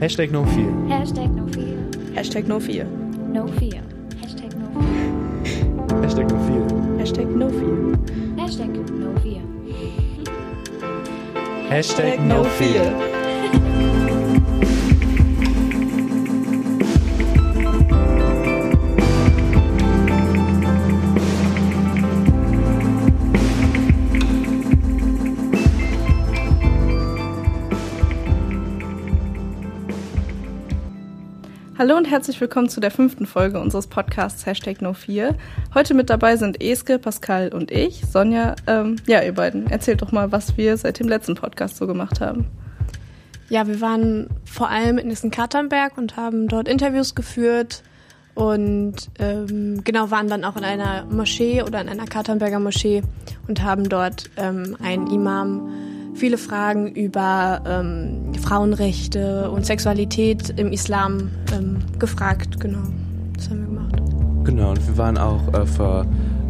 Hashtag no fear. Hashtag no fear. Hashtag no fear. No fear. Hashtag no fear. Hashtag no fear. Hashtag no fear. Hashtag no fear. Hashtag no fear. Hallo und herzlich willkommen zu der fünften Folge unseres Podcasts Hashtag No4. Heute mit dabei sind Eske, Pascal und ich. Sonja, ähm, ja, ihr beiden, erzählt doch mal, was wir seit dem letzten Podcast so gemacht haben. Ja, wir waren vor allem in Nissen-Katernberg und haben dort Interviews geführt und ähm, genau waren dann auch in einer Moschee oder in einer Katernberger Moschee und haben dort ähm, einen Imam viele Fragen über ähm, Frauenrechte und Sexualität im Islam ähm, gefragt. Genau, das haben wir gemacht. Genau, und wir waren auch äh, vor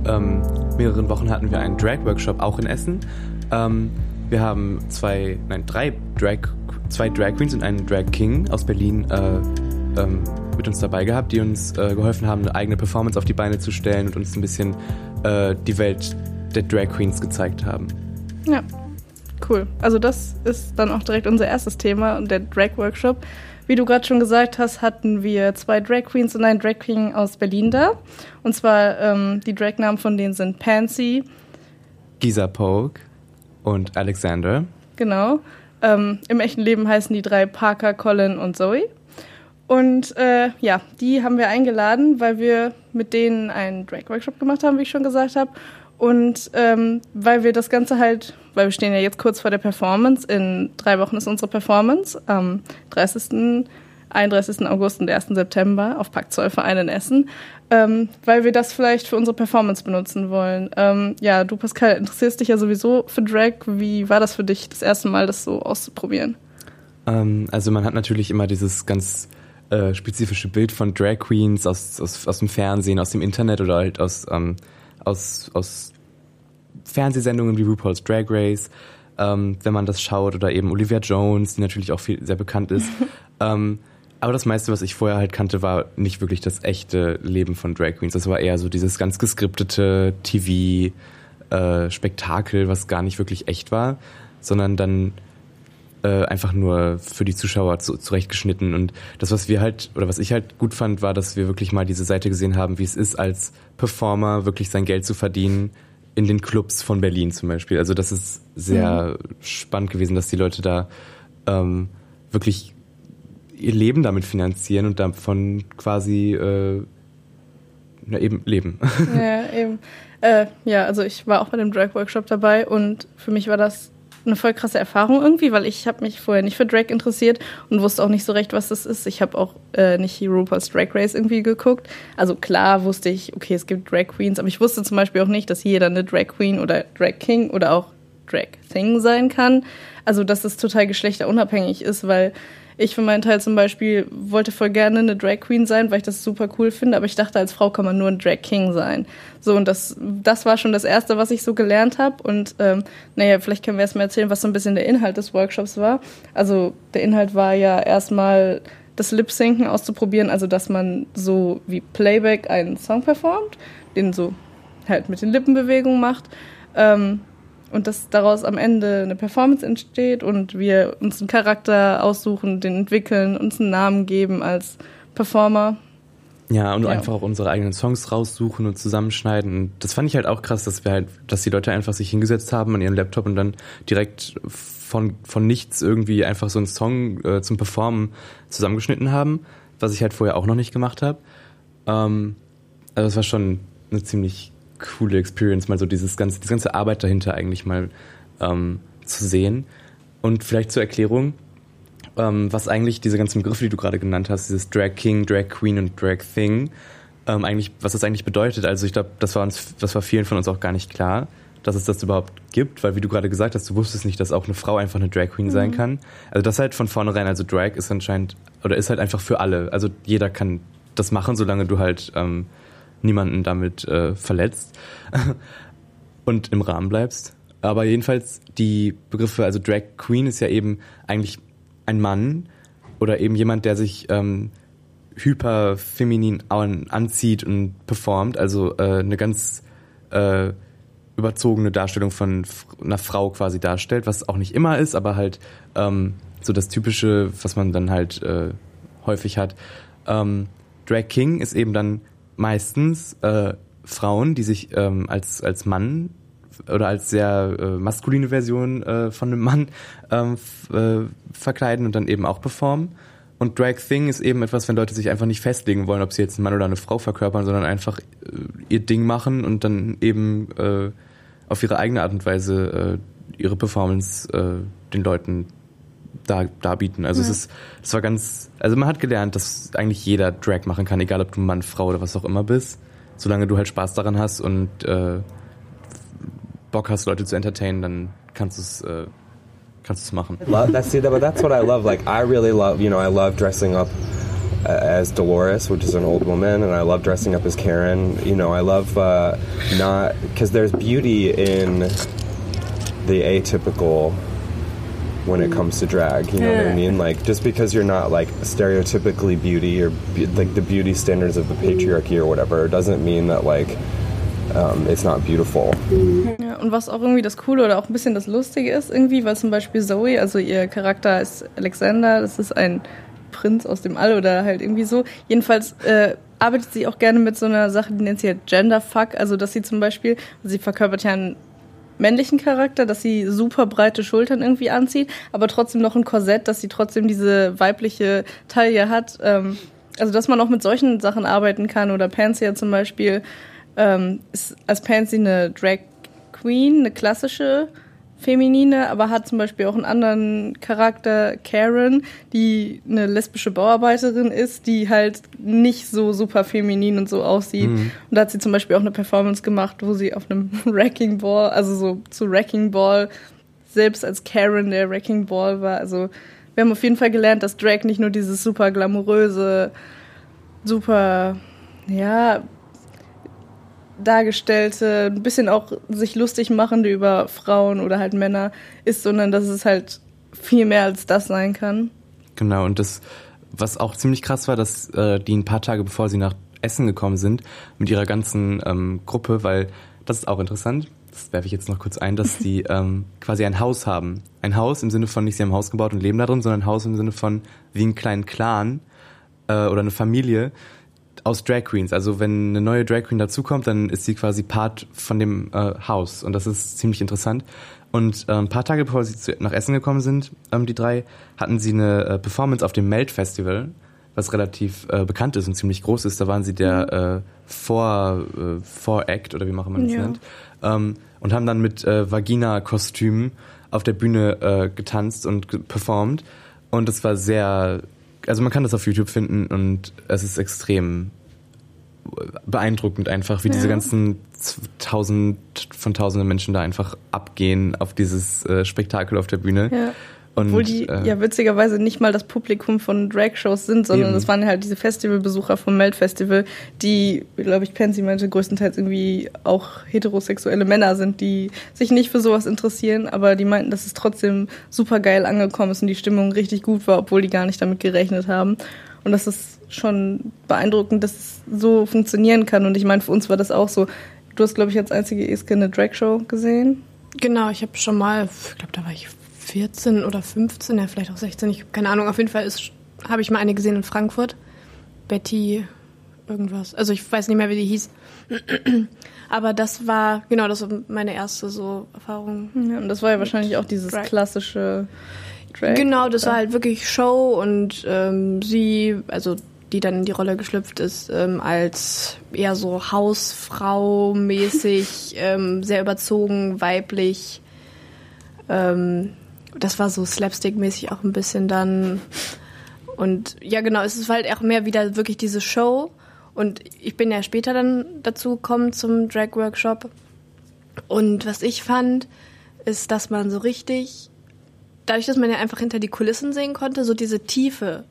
ähm, mehreren Wochen hatten wir einen Drag-Workshop auch in Essen. Ähm, wir haben zwei, nein, drei Drag, zwei Drag Queens und einen Drag King aus Berlin äh, ähm, mit uns dabei gehabt, die uns äh, geholfen haben, eine eigene Performance auf die Beine zu stellen und uns ein bisschen äh, die Welt der Drag Queens gezeigt haben. Ja, cool. Also das ist dann auch direkt unser erstes Thema und der Drag Workshop. Wie du gerade schon gesagt hast, hatten wir zwei Drag Queens und einen Drag King aus Berlin da. Und zwar ähm, die Drag-Namen von denen sind Pansy, Giza Pogue und Alexander. genau. Ähm, Im echten Leben heißen die drei Parker, Colin und Zoe. Und äh, ja, die haben wir eingeladen, weil wir mit denen einen Drag-Workshop gemacht haben, wie ich schon gesagt habe. Und ähm, weil wir das Ganze halt, weil wir stehen ja jetzt kurz vor der Performance, in drei Wochen ist unsere Performance, am 30., 31. August und 1. September auf Pakt Zollverein in Essen, ähm, weil wir das vielleicht für unsere Performance benutzen wollen. Ähm, ja, du Pascal, interessierst dich ja sowieso für Drag. Wie war das für dich, das erste Mal das so auszuprobieren? Ähm, also man hat natürlich immer dieses ganz äh, spezifische Bild von Drag Queens aus, aus, aus dem Fernsehen, aus dem Internet oder halt aus, ähm, aus, aus Fernsehsendungen wie RuPaul's Drag Race, ähm, wenn man das schaut, oder eben Olivia Jones, die natürlich auch viel, sehr bekannt ist. ähm, aber das meiste, was ich vorher halt kannte, war nicht wirklich das echte Leben von Drag Queens. Das war eher so dieses ganz geskriptete TV-Spektakel, was gar nicht wirklich echt war, sondern dann äh, einfach nur für die Zuschauer zu, zurechtgeschnitten. Und das, was wir halt, oder was ich halt gut fand, war, dass wir wirklich mal diese Seite gesehen haben, wie es ist, als Performer wirklich sein Geld zu verdienen in den Clubs von Berlin zum Beispiel. Also das ist sehr spannend gewesen, dass die Leute da ähm, wirklich ihr Leben damit finanzieren und davon quasi äh, na eben leben. Ja, eben. Äh, ja, also ich war auch bei dem Drag-Workshop dabei und für mich war das eine voll krasse Erfahrung irgendwie, weil ich habe mich vorher nicht für Drag interessiert und wusste auch nicht so recht, was das ist. Ich habe auch äh, nicht RuPaul's Drag Race irgendwie geguckt. Also klar wusste ich, okay, es gibt Drag Queens, aber ich wusste zum Beispiel auch nicht, dass jeder eine Drag Queen oder Drag King oder auch Drag Thing sein kann. Also dass es total geschlechterunabhängig ist, weil ich für meinen Teil zum Beispiel wollte voll gerne eine Drag Queen sein, weil ich das super cool finde, aber ich dachte, als Frau kann man nur ein Drag King sein. So, und das, das war schon das Erste, was ich so gelernt habe. Und ähm, naja, vielleicht können wir erst mal erzählen, was so ein bisschen der Inhalt des Workshops war. Also der Inhalt war ja erstmal das Lip-Synken auszuprobieren, also dass man so wie Playback einen Song performt, den so halt mit den Lippenbewegungen macht. Ähm, und dass daraus am Ende eine Performance entsteht und wir uns einen Charakter aussuchen, den entwickeln, uns einen Namen geben als Performer. Ja, und Ja. einfach auch unsere eigenen Songs raussuchen und zusammenschneiden. Und das fand ich halt auch krass, dass wir halt, dass die Leute einfach sich hingesetzt haben an ihren Laptop und dann direkt von, von nichts irgendwie einfach so einen Song äh, zum Performen zusammengeschnitten haben, was ich halt vorher auch noch nicht gemacht habe. Ähm, also das war schon eine ziemlich coole Experience, mal so dieses ganze, diese ganze Arbeit dahinter eigentlich mal ähm, zu sehen. Und vielleicht zur Erklärung, ähm, was eigentlich diese ganzen Begriffe, die du gerade genannt hast, dieses Drag King, Drag Queen und Drag Thing, ähm, eigentlich, was das eigentlich bedeutet. Also ich glaube, das war uns, das war vielen von uns auch gar nicht klar, dass es das überhaupt gibt, weil wie du gerade gesagt hast, du wusstest nicht, dass auch eine Frau einfach eine Drag Queen sein kann. Also das halt von vornherein, also Drag ist anscheinend, oder ist halt einfach für alle. Also jeder kann das machen, solange du halt ähm, niemanden damit äh, verletzt und im Rahmen bleibst. Aber jedenfalls die Begriffe, also Drag Queen ist ja eben eigentlich ein Mann, oder eben jemand, der sich ähm, hyperfeminin an, anzieht und performt, also äh, eine ganz äh, überzogene Darstellung von einer Frau quasi darstellt, was auch nicht immer ist, aber halt ähm, so das Typische, was man dann halt äh, häufig hat. Ähm, Drag King ist eben dann meistens äh, Frauen, die sich ähm, als, als Mann oder als sehr äh, maskuline Version äh, von einem Mann ähm, äh, verkleiden und dann eben auch performen. Und Drag Thing ist eben etwas, wenn Leute sich einfach nicht festlegen wollen, ob sie jetzt einen Mann oder eine Frau verkörpern, sondern einfach äh, ihr Ding machen und dann eben äh, auf ihre eigene Art und Weise äh, ihre Performance den Leuten dar, darbieten. Also ja. es ist, es war ganz, also man hat gelernt, dass eigentlich jeder Drag machen kann, egal ob du Mann, Frau oder was auch immer bist, solange du halt Spaß daran hast und äh, Bock hast, Leute zu entertainen, dann kannst du es äh, kannst du es machen. That's but that's what I love. Like I really love, you know, I love dressing up uh, as Dolores, which is an old woman, and I love dressing up as Karen. You know, I love uh, not because there's beauty in the atypical when it comes to drag. You know yeah. what I mean? Like just because you're not like stereotypically beauty or be- like the beauty standards of the patriarchy or whatever, doesn't mean that like um, it's not beautiful. Ja, und was auch irgendwie das Coole oder auch ein bisschen das Lustige ist, irgendwie, weil zum Beispiel Zoe, also ihr Charakter ist Alexander, das ist ein Prinz aus dem All oder halt irgendwie so. Jedenfalls äh, arbeitet sie auch gerne mit so einer Sache, die nennt sie halt Genderfuck, also dass sie zum Beispiel, sie verkörpert ja einen männlichen Charakter, dass sie super breite Schultern irgendwie anzieht, aber trotzdem noch ein Korsett, dass sie trotzdem diese weibliche Taille hat. Ähm, also dass man auch mit solchen Sachen arbeiten kann oder Pansy zum Beispiel ähm, ist als Pansy eine Drag Queen, eine klassische Feminine, aber hat zum Beispiel auch einen anderen Charakter, Karen, die eine lesbische Bauarbeiterin ist, die halt nicht so super feminin und so aussieht. Mhm. Und da hat sie zum Beispiel auch eine Performance gemacht, wo sie auf einem Wrecking Ball, also so zu Wrecking Ball, selbst als Karen der Wrecking Ball war. Also wir haben auf jeden Fall gelernt, dass Drag nicht nur dieses super glamouröse, super, ja, dargestellte, ein bisschen auch sich lustig machende über Frauen oder halt Männer ist, sondern dass es halt viel mehr als das sein kann. Genau, und das, was auch ziemlich krass war, dass äh, die ein paar Tage bevor sie nach Essen gekommen sind, mit ihrer ganzen ähm, Gruppe, weil das ist auch interessant, das werfe ich jetzt noch kurz ein, dass die ähm, quasi ein Haus haben. Ein Haus im Sinne von nicht sie haben ein Haus gebaut und leben da drin, sondern ein Haus im Sinne von wie einen kleinen Clan äh, oder eine Familie, aus Drag Queens. Also wenn eine neue Drag Queen dazukommt, dann ist sie quasi Part von dem äh, Haus und das ist ziemlich interessant. Und äh, ein paar Tage bevor sie zu, nach Essen gekommen sind, ähm, die drei, hatten sie eine äh, Performance auf dem Melt Festival, was relativ äh, bekannt ist und ziemlich groß ist. Da waren sie der äh, Vor, äh, Vor-Act oder wie man das ja. nennt. Ähm, und haben dann mit Vagina-Kostümen auf der Bühne getanzt und performt. Und es war sehr also man kann das auf YouTube finden und es ist extrem beeindruckend einfach, wie ja. diese ganzen tausend von tausenden Menschen da einfach abgehen auf dieses äh, Spektakel auf der Bühne. Ja. Und, Obwohl die äh, ja witzigerweise nicht mal das Publikum von Drag-Shows sind, sondern das waren halt diese Festivalbesucher vom Melt-Festival, die, glaube ich, Pansy meinte, größtenteils irgendwie auch heterosexuelle Männer sind, die sich nicht für sowas interessieren, aber die meinten, dass es trotzdem super geil angekommen ist und die Stimmung richtig gut war, obwohl die gar nicht damit gerechnet haben. Und das ist schon beeindruckend, dass es so funktionieren kann. Und ich meine, für uns war das auch so. Du hast, glaube ich, als einzige Eske eine Drag-Show gesehen. Genau, ich habe schon mal, ich glaube, da war ich 14 oder 15, ja, vielleicht auch 16, ich habe keine Ahnung. Auf jeden Fall habe ich mal eine gesehen in Frankfurt. Betty irgendwas. Also ich weiß nicht mehr, wie die hieß. Aber das war, genau, das war meine erste so Erfahrung. Ja, und das war ja wahrscheinlich auch dieses Drag. klassische Drag. Genau, das war halt wirklich Show und ähm, sie, also die dann in die Rolle geschlüpft ist, ähm, als eher so Hausfrau mäßig, ähm, sehr überzogen, weiblich. Ähm, das war so slapstick-mäßig auch ein bisschen dann. Und ja, genau, es ist halt auch mehr wieder wirklich diese Show. Und ich bin ja später dann dazu gekommen zum Drag-Workshop. Und was ich fand, ist, dass man so richtig, dadurch, dass man ja einfach hinter die Kulissen sehen konnte, so diese Tiefe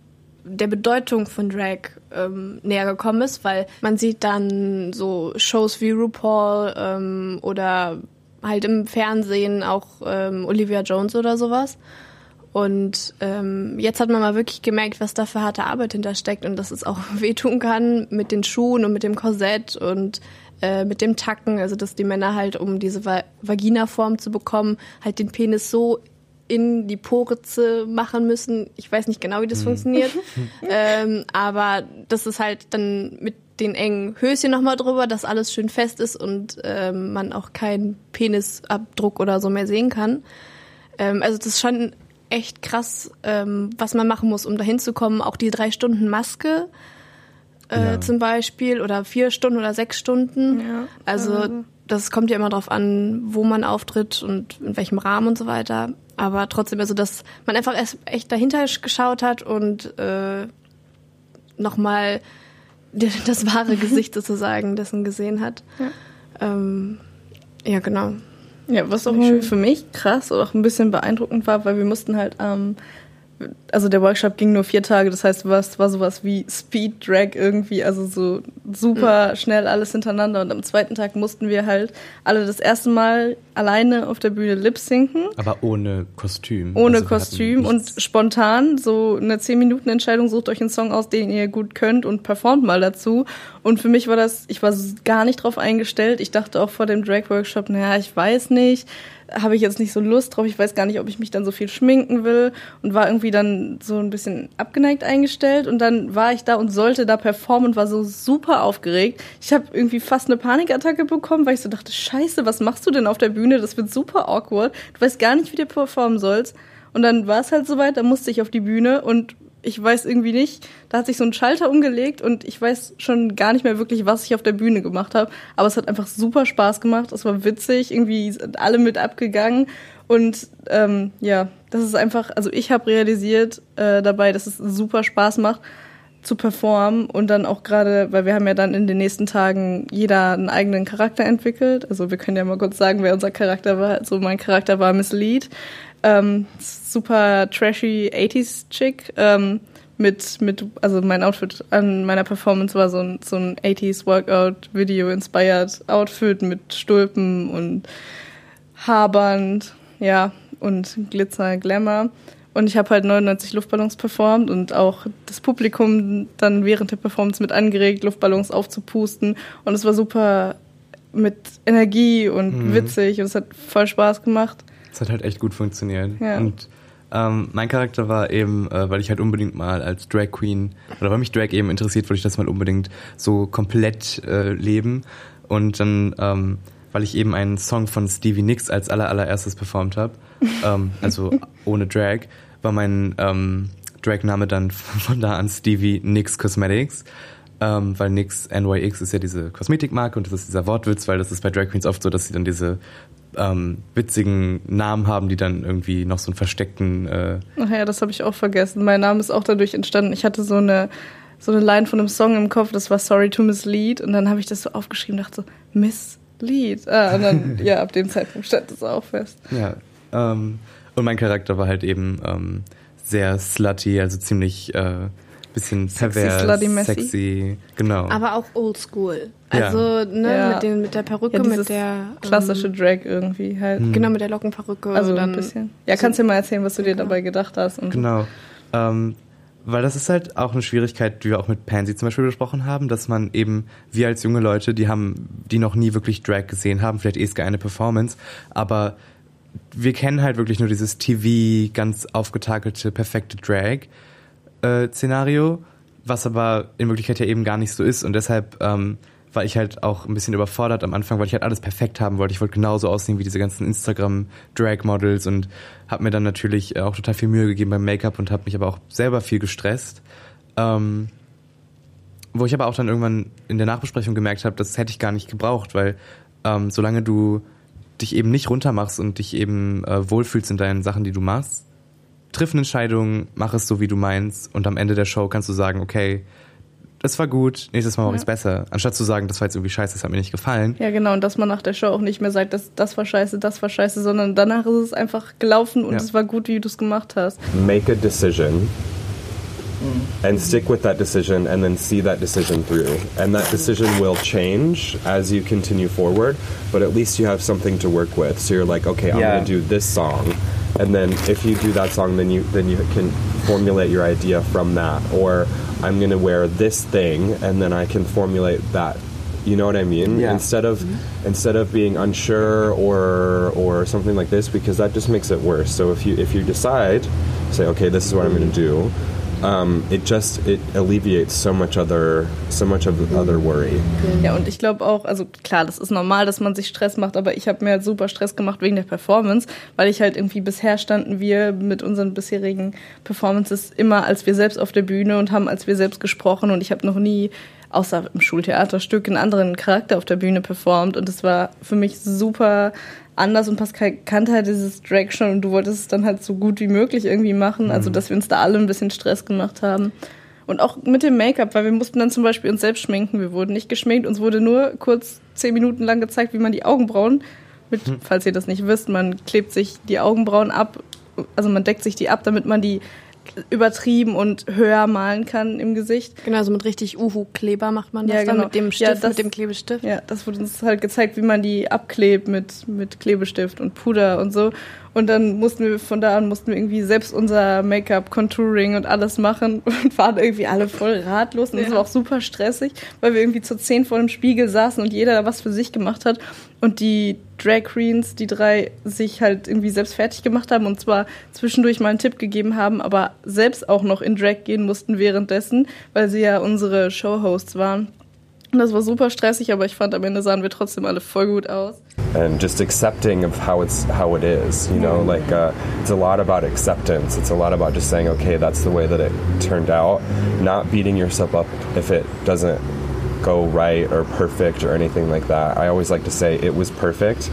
der Bedeutung von Drag ähm, näher gekommen ist, weil man sieht dann so Shows wie RuPaul ähm, oder halt im Fernsehen auch ähm, Olivia Jones oder sowas. Und ähm, jetzt hat man mal wirklich gemerkt, was da für harte Arbeit hintersteckt und dass es auch wehtun kann mit den Schuhen und mit dem Korsett und äh, mit dem Tacken. Also dass die Männer halt, um diese Va Vagina-Form zu bekommen, halt den Penis so in die Poritze machen müssen. Ich weiß nicht genau, wie das funktioniert. ähm, aber das ist halt dann mit den engen Höschen nochmal drüber, dass alles schön fest ist und ähm, man auch keinen Penisabdruck oder so mehr sehen kann. Ähm, also das ist schon echt krass, ähm, was man machen muss, um da hinzukommen. Auch die drei Stunden Maske äh, Ja. zum Beispiel oder vier Stunden oder sechs Stunden. Ja. Also das kommt ja immer drauf an, wo man auftritt und in welchem Rahmen und so weiter. Aber trotzdem, also dass man einfach erst echt dahinter geschaut hat und äh, nochmal das wahre Gesicht sozusagen dessen gesehen hat. Ja, ähm, ja genau. Ja, was auch für mich krass oder auch ein bisschen beeindruckend war, weil wir mussten halt, ähm, also der Workshop ging nur vier Tage, das heißt, es war sowas wie Speed Drag irgendwie, also so super schnell alles hintereinander. Und am zweiten Tag mussten wir halt alle das erste Mal alleine auf der Bühne lip sinken. Aber ohne Kostüm. Ohne Also Kostüm und spontan so eine 10-Minuten-Entscheidung, sucht euch einen Song aus, den ihr gut könnt und performt mal dazu. Und für mich war das, ich war gar nicht drauf eingestellt. Ich dachte auch vor dem Drag-Workshop, naja, ich weiß nicht, habe ich jetzt nicht so Lust drauf, ich weiß gar nicht, ob ich mich dann so viel schminken will und war irgendwie dann so ein bisschen abgeneigt eingestellt und dann war ich da und sollte da performen und war so super aufgeregt. Ich habe irgendwie fast eine Panikattacke bekommen, weil ich so dachte, scheiße, was machst du denn auf der Bühne? Das wird super awkward. Du weißt gar nicht, wie du performen sollst. Und dann war es halt soweit, da musste ich auf die Bühne und ich weiß irgendwie nicht, da hat sich so ein Schalter umgelegt und ich weiß schon gar nicht mehr wirklich, was ich auf der Bühne gemacht habe. Aber es hat einfach super Spaß gemacht, es war witzig, irgendwie sind alle mit abgegangen und ähm, ja, das ist einfach, also ich habe realisiert äh, dabei, dass es super Spaß macht zu performen und dann auch gerade, weil wir haben ja dann in den nächsten Tagen jeder einen eigenen Charakter entwickelt. Also wir können ja mal kurz sagen, wer unser Charakter war. Also mein Charakter war Miss Lead, ähm, super trashy 80s Chick. Ähm, mit, mit, also mein Outfit an meiner Performance war so ein, so ein 80s Workout Video inspired Outfit mit Stulpen und Haarband, ja, und Glitzer, Glamour. Und ich habe halt 99 Luftballons performt und auch das Publikum dann während der Performance mit angeregt, Luftballons aufzupusten. Und es war super mit Energie und witzig und es hat voll Spaß gemacht. Es hat halt echt gut funktioniert. Ja. Und ähm, mein Charakter war eben, äh, weil ich halt unbedingt mal als Drag Queen oder weil mich Drag eben interessiert, wollte ich das mal unbedingt so komplett äh, leben. Und dann, ähm, weil ich eben einen Song von Stevie Nicks als aller allererstes performt habe, ähm, also ohne Drag, war mein ähm, Drag-Name dann von da an Stevie Nicks Cosmetics. Ähm, weil NYX, NYX ist ja diese Kosmetikmarke und das ist dieser Wortwitz, weil das ist bei Drag Queens oft so, dass sie dann diese ähm, witzigen Namen haben, die dann irgendwie noch so einen versteckten äh, Ach ja, das habe ich auch vergessen. Mein Name ist auch dadurch entstanden. Ich hatte so eine, so eine Line von einem Song im Kopf, das war Sorry to Mislead. Und dann habe ich das so aufgeschrieben und dachte so, Mislead. Ah, und dann, ja, ab dem Zeitpunkt stand das auch fest. Ja. Ähm, und mein Charakter war halt eben ähm, sehr slutty, also ziemlich äh, bisschen Sexy, pervers, slutty, messy. sexy, genau. Aber auch oldschool. Ja. Also ne, Ja. mit, den, mit der Perücke, Ja, mit der Klassische ähm, Drag irgendwie halt. genau mit der Lockenperücke. Also dann ein bisschen. Ja, kannst du dir mal erzählen, was du dir dabei gedacht hast. Und Genau. Ähm, weil das ist halt auch eine Schwierigkeit, die wir auch mit Pansy zum Beispiel besprochen haben, dass man eben, wir als junge Leute, die haben, die noch nie wirklich Drag gesehen haben, vielleicht eh eine Performance, aber wir kennen halt wirklich nur dieses TV, ganz aufgetakelte, perfekte Drag-Szenario, was aber in Wirklichkeit ja eben gar nicht so ist. Und deshalb ähm, war ich halt auch ein bisschen überfordert am Anfang, weil ich halt alles perfekt haben wollte. Ich wollte genauso aussehen wie diese ganzen Instagram-Drag-Models und habe mir dann natürlich äh, auch total viel Mühe gegeben beim Make-up und habe mich aber auch selber viel gestresst. Ähm, wo ich aber auch dann irgendwann in der Nachbesprechung gemerkt habe, das hätte ich gar nicht gebraucht, weil ähm, solange du dich eben nicht runtermachst und dich eben äh, wohlfühlst in deinen Sachen, die du machst, triff eine Entscheidung, mach es so, wie du meinst und am Ende der Show kannst du sagen, okay, das war gut, nächstes Mal mache ich es besser. Anstatt zu sagen, das war jetzt irgendwie scheiße, das hat mir nicht gefallen. ja, genau. Und dass man nach der Show auch nicht mehr sagt, das, das war scheiße, das war scheiße, sondern danach ist es einfach gelaufen und Ja. es war gut, wie du es gemacht hast. Make a decision and stick with that decision and then see that decision through. And that decision will change as you continue forward, but at least you have something to work with. So you're like, okay, I'm Yeah. going to do this song. And then if you do that song, then you then you can formulate your idea from that. Or I'm going to wear this thing, and then I can formulate that. You know what I mean? Yeah. Instead of mm-hmm. instead of being unsure or or something like this, because that just makes it worse. So if you if you decide, say, okay, this is what I'm going to do, um, it just it alleviates so much other so much of the other worry. Ja, und ich glaube auch, also klar, das ist normal, dass man sich Stress macht, aber ich habe mir halt super Stress gemacht wegen der Performance, weil ich halt irgendwie bisher standen wir mit unseren bisherigen Performances immer als wir selbst auf der Bühne und haben als wir selbst gesprochen und ich habe noch nie außer im Schultheaterstück einen anderen Charakter auf der Bühne performt. Und es war für mich super anders. Und Pascal kannte halt dieses Drag schon und du wolltest es dann halt so gut wie möglich irgendwie machen, also dass wir uns da alle ein bisschen Stress gemacht haben. Und auch mit dem Make-up, weil wir mussten dann zum Beispiel uns selbst schminken. Wir wurden nicht geschminkt, uns wurde nur kurz zehn Minuten lang gezeigt, wie man die Augenbrauen mit, falls ihr das nicht wisst, man klebt sich die Augenbrauen ab, also man deckt sich die ab, damit man die übertrieben und höher malen kann im Gesicht. Genau, so mit richtig Uhu-Kleber macht man das Ja, dann genau. mit dem Ja, Stift, das- mit dem Klebestift. Ja, das wurde uns halt gezeigt, wie man die abklebt mit, mit Klebestift und Puder und so. Und dann mussten wir von da an mussten wir irgendwie selbst unser Make-up, Contouring und alles machen und waren irgendwie alle voll ratlos. Und das Ja. war auch super stressig, weil wir irgendwie zu zehn vor dem Spiegel saßen und jeder da was für sich gemacht hat. Und die Drag Queens, die drei, sich halt irgendwie selbst fertig gemacht haben und zwar zwischendurch mal einen Tipp gegeben haben, aber selbst auch noch in Drag gehen mussten währenddessen, weil sie ja unsere Showhosts waren. Das war super stressig, aber ich fand, am Ende sahen wir trotzdem alle voll gut aus. and just accepting of how it's how it is you know like uh, it's a lot about acceptance. It's a lot about just saying okay that's the way that it turned out. Not beating yourself up if it doesn't go right or perfect or anything like that. I always like to say it was perfect.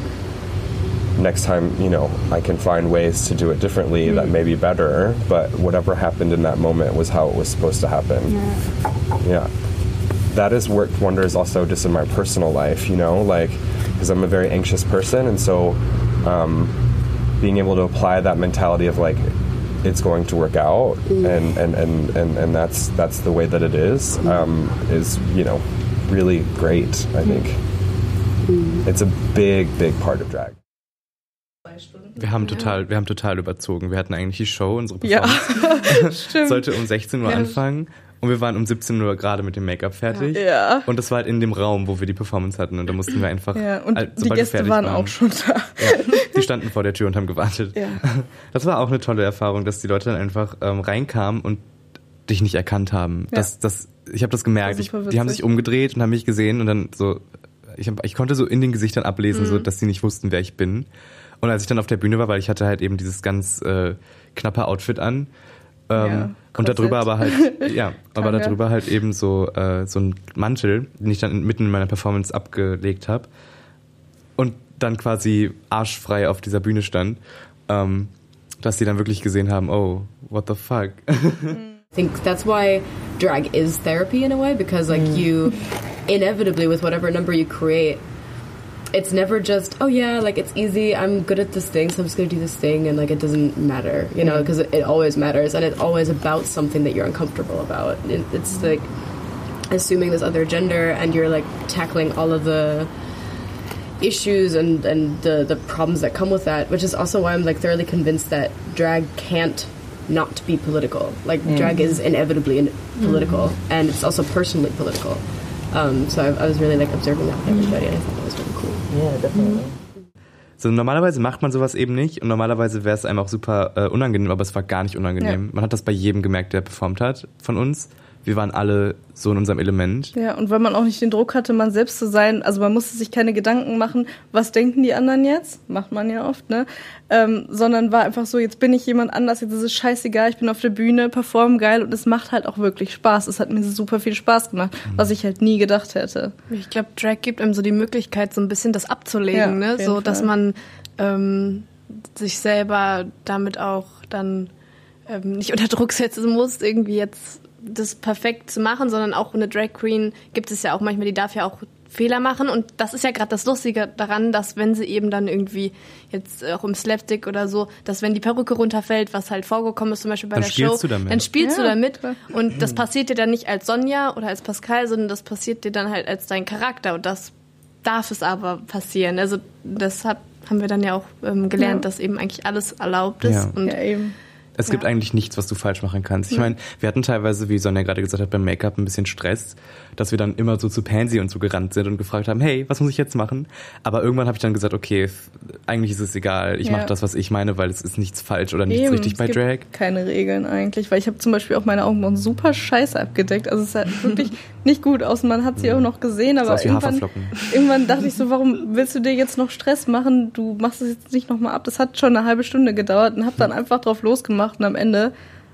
Next time you know i can find ways to do it differently that may be better but whatever happened in that moment was how it was supposed to happen. Yeah that has worked wonders also just in my personal life, you know, like because I'm a very anxious person, and so um, being able to apply that mentality of like it's going to work out, and, and, and, and, and that's that's the way that it is, um, is you know really great. I think it's a big big part of drag. Wir haben total, wir haben total überzogen. Wir hatten eigentlich die Show, unsere Ja, Performance stimmt. sollte um 16 Uhr Ja. anfangen und wir waren um 17 Uhr gerade mit dem Make-up fertig. Ja. Und das war halt in dem Raum, wo wir die Performance hatten und da mussten wir einfach Ja, und halt, die Gäste fertig waren auch schon da. Ja, die standen vor der Tür und haben gewartet. Ja. Das war auch eine tolle Erfahrung, dass die Leute dann einfach ähm, reinkamen und dich nicht erkannt haben. Ja. Das, das, ich habe das gemerkt. Ich, die haben sich umgedreht und haben mich gesehen und dann so, ich, hab, ich konnte so in den Gesichtern ablesen, Mhm. so, dass sie nicht wussten, wer ich bin. Und als ich dann auf der Bühne war, weil ich hatte halt eben dieses ganz äh, knappe Outfit an. Ähm, Ja, und darüber aber halt, ja, aber darüber halt eben so, äh, so ein Mantel, den ich dann mitten in meiner Performance abgelegt habe und dann quasi arschfrei auf dieser Bühne stand, ähm, dass die dann wirklich gesehen haben, oh, what the fuck. I think that's why drag is therapy in a way because like you inevitably with whatever number you create it's never just oh yeah like it's easy i'm good at this thing so i'm just gonna do this thing and like it doesn't matter you know mm-hmm. because it, it always matters and it's always about something that you're uncomfortable about it, it's mm-hmm. like assuming this other gender and you're like tackling all of the issues and and the the problems that come with that which is also why i'm like thoroughly convinced that drag can't not be political. Like drag is mm-hmm. inevitably in- political and it's also personally political. Um, so I, I was really like observing that with everybody definitely. So normalerweise macht man sowas eben nicht und normalerweise wäre es einem auch super äh, unangenehm, aber es war gar nicht unangenehm. Ja. Man hat das bei jedem gemerkt, der performt hat von uns. Wir waren alle so in unserem Element. Ja, und weil man auch nicht den Druck hatte, man selbst zu sein, also man musste sich keine Gedanken machen, was denken die anderen jetzt? Macht man ja oft, ne? Ähm, sondern war einfach so, jetzt bin ich jemand anders, jetzt ist es scheißegal, ich bin auf der Bühne, perform geil und es macht halt auch wirklich Spaß. Es hat mir super viel Spaß gemacht, was ich halt nie gedacht hätte. Ich glaube, Drag gibt einem so die Möglichkeit, so ein bisschen das abzulegen, Ja, ne? So, dass Fall. man ähm, sich selber damit auch dann ähm, nicht unter Druck setzen muss, irgendwie jetzt das perfekt zu machen, sondern auch eine Drag Queen gibt es ja auch manchmal, die darf ja auch Fehler machen. Und das ist ja gerade das Lustige daran, dass wenn sie eben dann irgendwie jetzt auch im Slapstick oder so, dass wenn die Perücke runterfällt, was halt vorgekommen ist, zum Beispiel bei Dann der spielst Show, du damit. dann spielst Ja, du damit. klar. Und das passiert dir dann nicht als Sonja oder als Pascal, sondern das passiert dir dann halt als dein Charakter. Und das darf es aber passieren. Also deshalb haben wir dann ja auch ähm, gelernt, Ja. dass eben eigentlich alles erlaubt ist. Ja. Und Ja, eben. Es gibt Ja. eigentlich nichts, was du falsch machen kannst. Ich meine, wir hatten teilweise, wie Sonja gerade gesagt hat, beim Make-up ein bisschen Stress, dass wir dann immer so zu Pansy und so gerannt sind und gefragt haben, hey, was muss ich jetzt machen? Aber irgendwann habe ich dann gesagt, okay, eigentlich ist es egal. Ich Ja. mache das, was ich meine, weil es ist nichts falsch oder nichts Eben, richtig es bei gibt Drag. Keine Regeln eigentlich, weil ich habe zum Beispiel auch meine Augenbrauen super scheiße abgedeckt. Also es sah wirklich nicht gut aus. Man hat sie auch noch gesehen, aber irgendwann, irgendwann dachte ich so, warum willst du dir jetzt noch Stress machen? Du machst es jetzt nicht nochmal ab. Das hat schon eine halbe Stunde gedauert und habe dann einfach drauf losgemacht und am Ende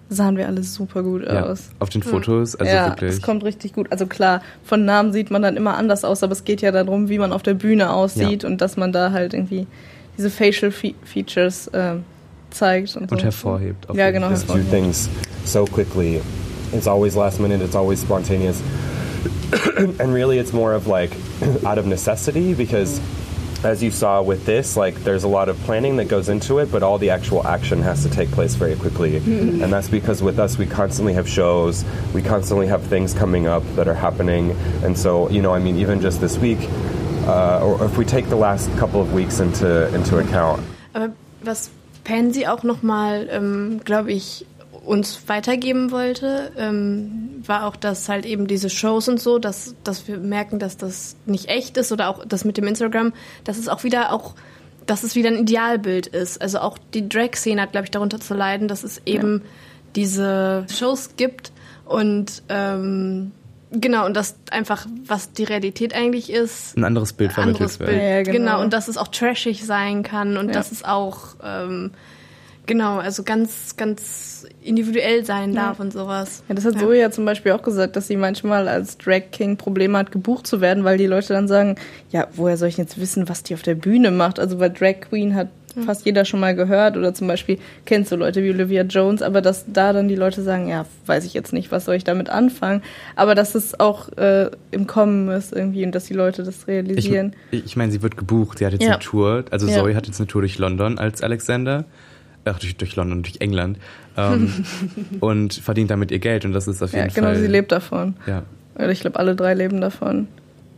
sahen wir alle super gut Ja, aus. auf den Fotos, also ja, wirklich. es kommt richtig gut. Also klar, von Namen sieht man dann immer anders aus, aber es geht ja darum, wie man auf der Bühne aussieht Ja. und dass man da halt irgendwie diese Facial Fe Features ähm, zeigt und, so. und hervorhebt. auf Ja, genau. Just do things so quickly. It's always last minute. It's always spontaneous, and really, it's more of like out of necessity because, as you saw with this, like there's a lot of planning that goes into it, but all the actual action has to take place very quickly, and that's because with us, we constantly have shows, we constantly have things coming up that are happening, and so you know, I mean, even just this week. Uh, or if we take the last couple of weeks into into account, Aber was Pansy auch nochmal, ähm, glaube ich, uns weitergeben wollte, ähm, war auch, dass halt eben diese Shows und so, dass, dass wir merken, dass das nicht echt ist oder auch das mit dem Instagram, dass es auch wieder auch, dass es wieder ein Idealbild ist. Also auch die Drag-Szene hat, glaube ich, darunter zu leiden, dass es eben diese Shows gibt und ähm, genau, und das einfach, was die Realität eigentlich ist, Ein anderes Bild vermittelt anderes. Bild. Ja, ja, genau. genau. und dass es auch trashig sein kann und Ja. dass es auch ähm, genau, also ganz, ganz individuell sein darf und sowas. Ja, das hat Zoe ja zum Beispiel auch gesagt, dass sie manchmal als Drag King Probleme hat, gebucht zu werden, weil die Leute dann sagen, ja, woher soll ich jetzt wissen, was die auf der Bühne macht? Also bei Drag Queen hat fast jeder schon mal gehört oder zum Beispiel kennt so Leute wie Olivia Jones, aber dass da dann die Leute sagen, ja, weiß ich jetzt nicht, was soll ich damit anfangen? Aber dass es auch äh, im Kommen ist irgendwie und dass die Leute das Ich, realisieren. ich meine, sie wird gebucht. Sie hat jetzt Ja. eine Tour. Also Ja. Zoe hat jetzt eine Tour durch London als Alexander. Ach, durch, durch London, durch England. Ähm, und verdient damit ihr Geld. Und das ist auf Ja, jeden genau, Fall. sie lebt davon. Ja. Oder ich glaube, alle drei leben davon.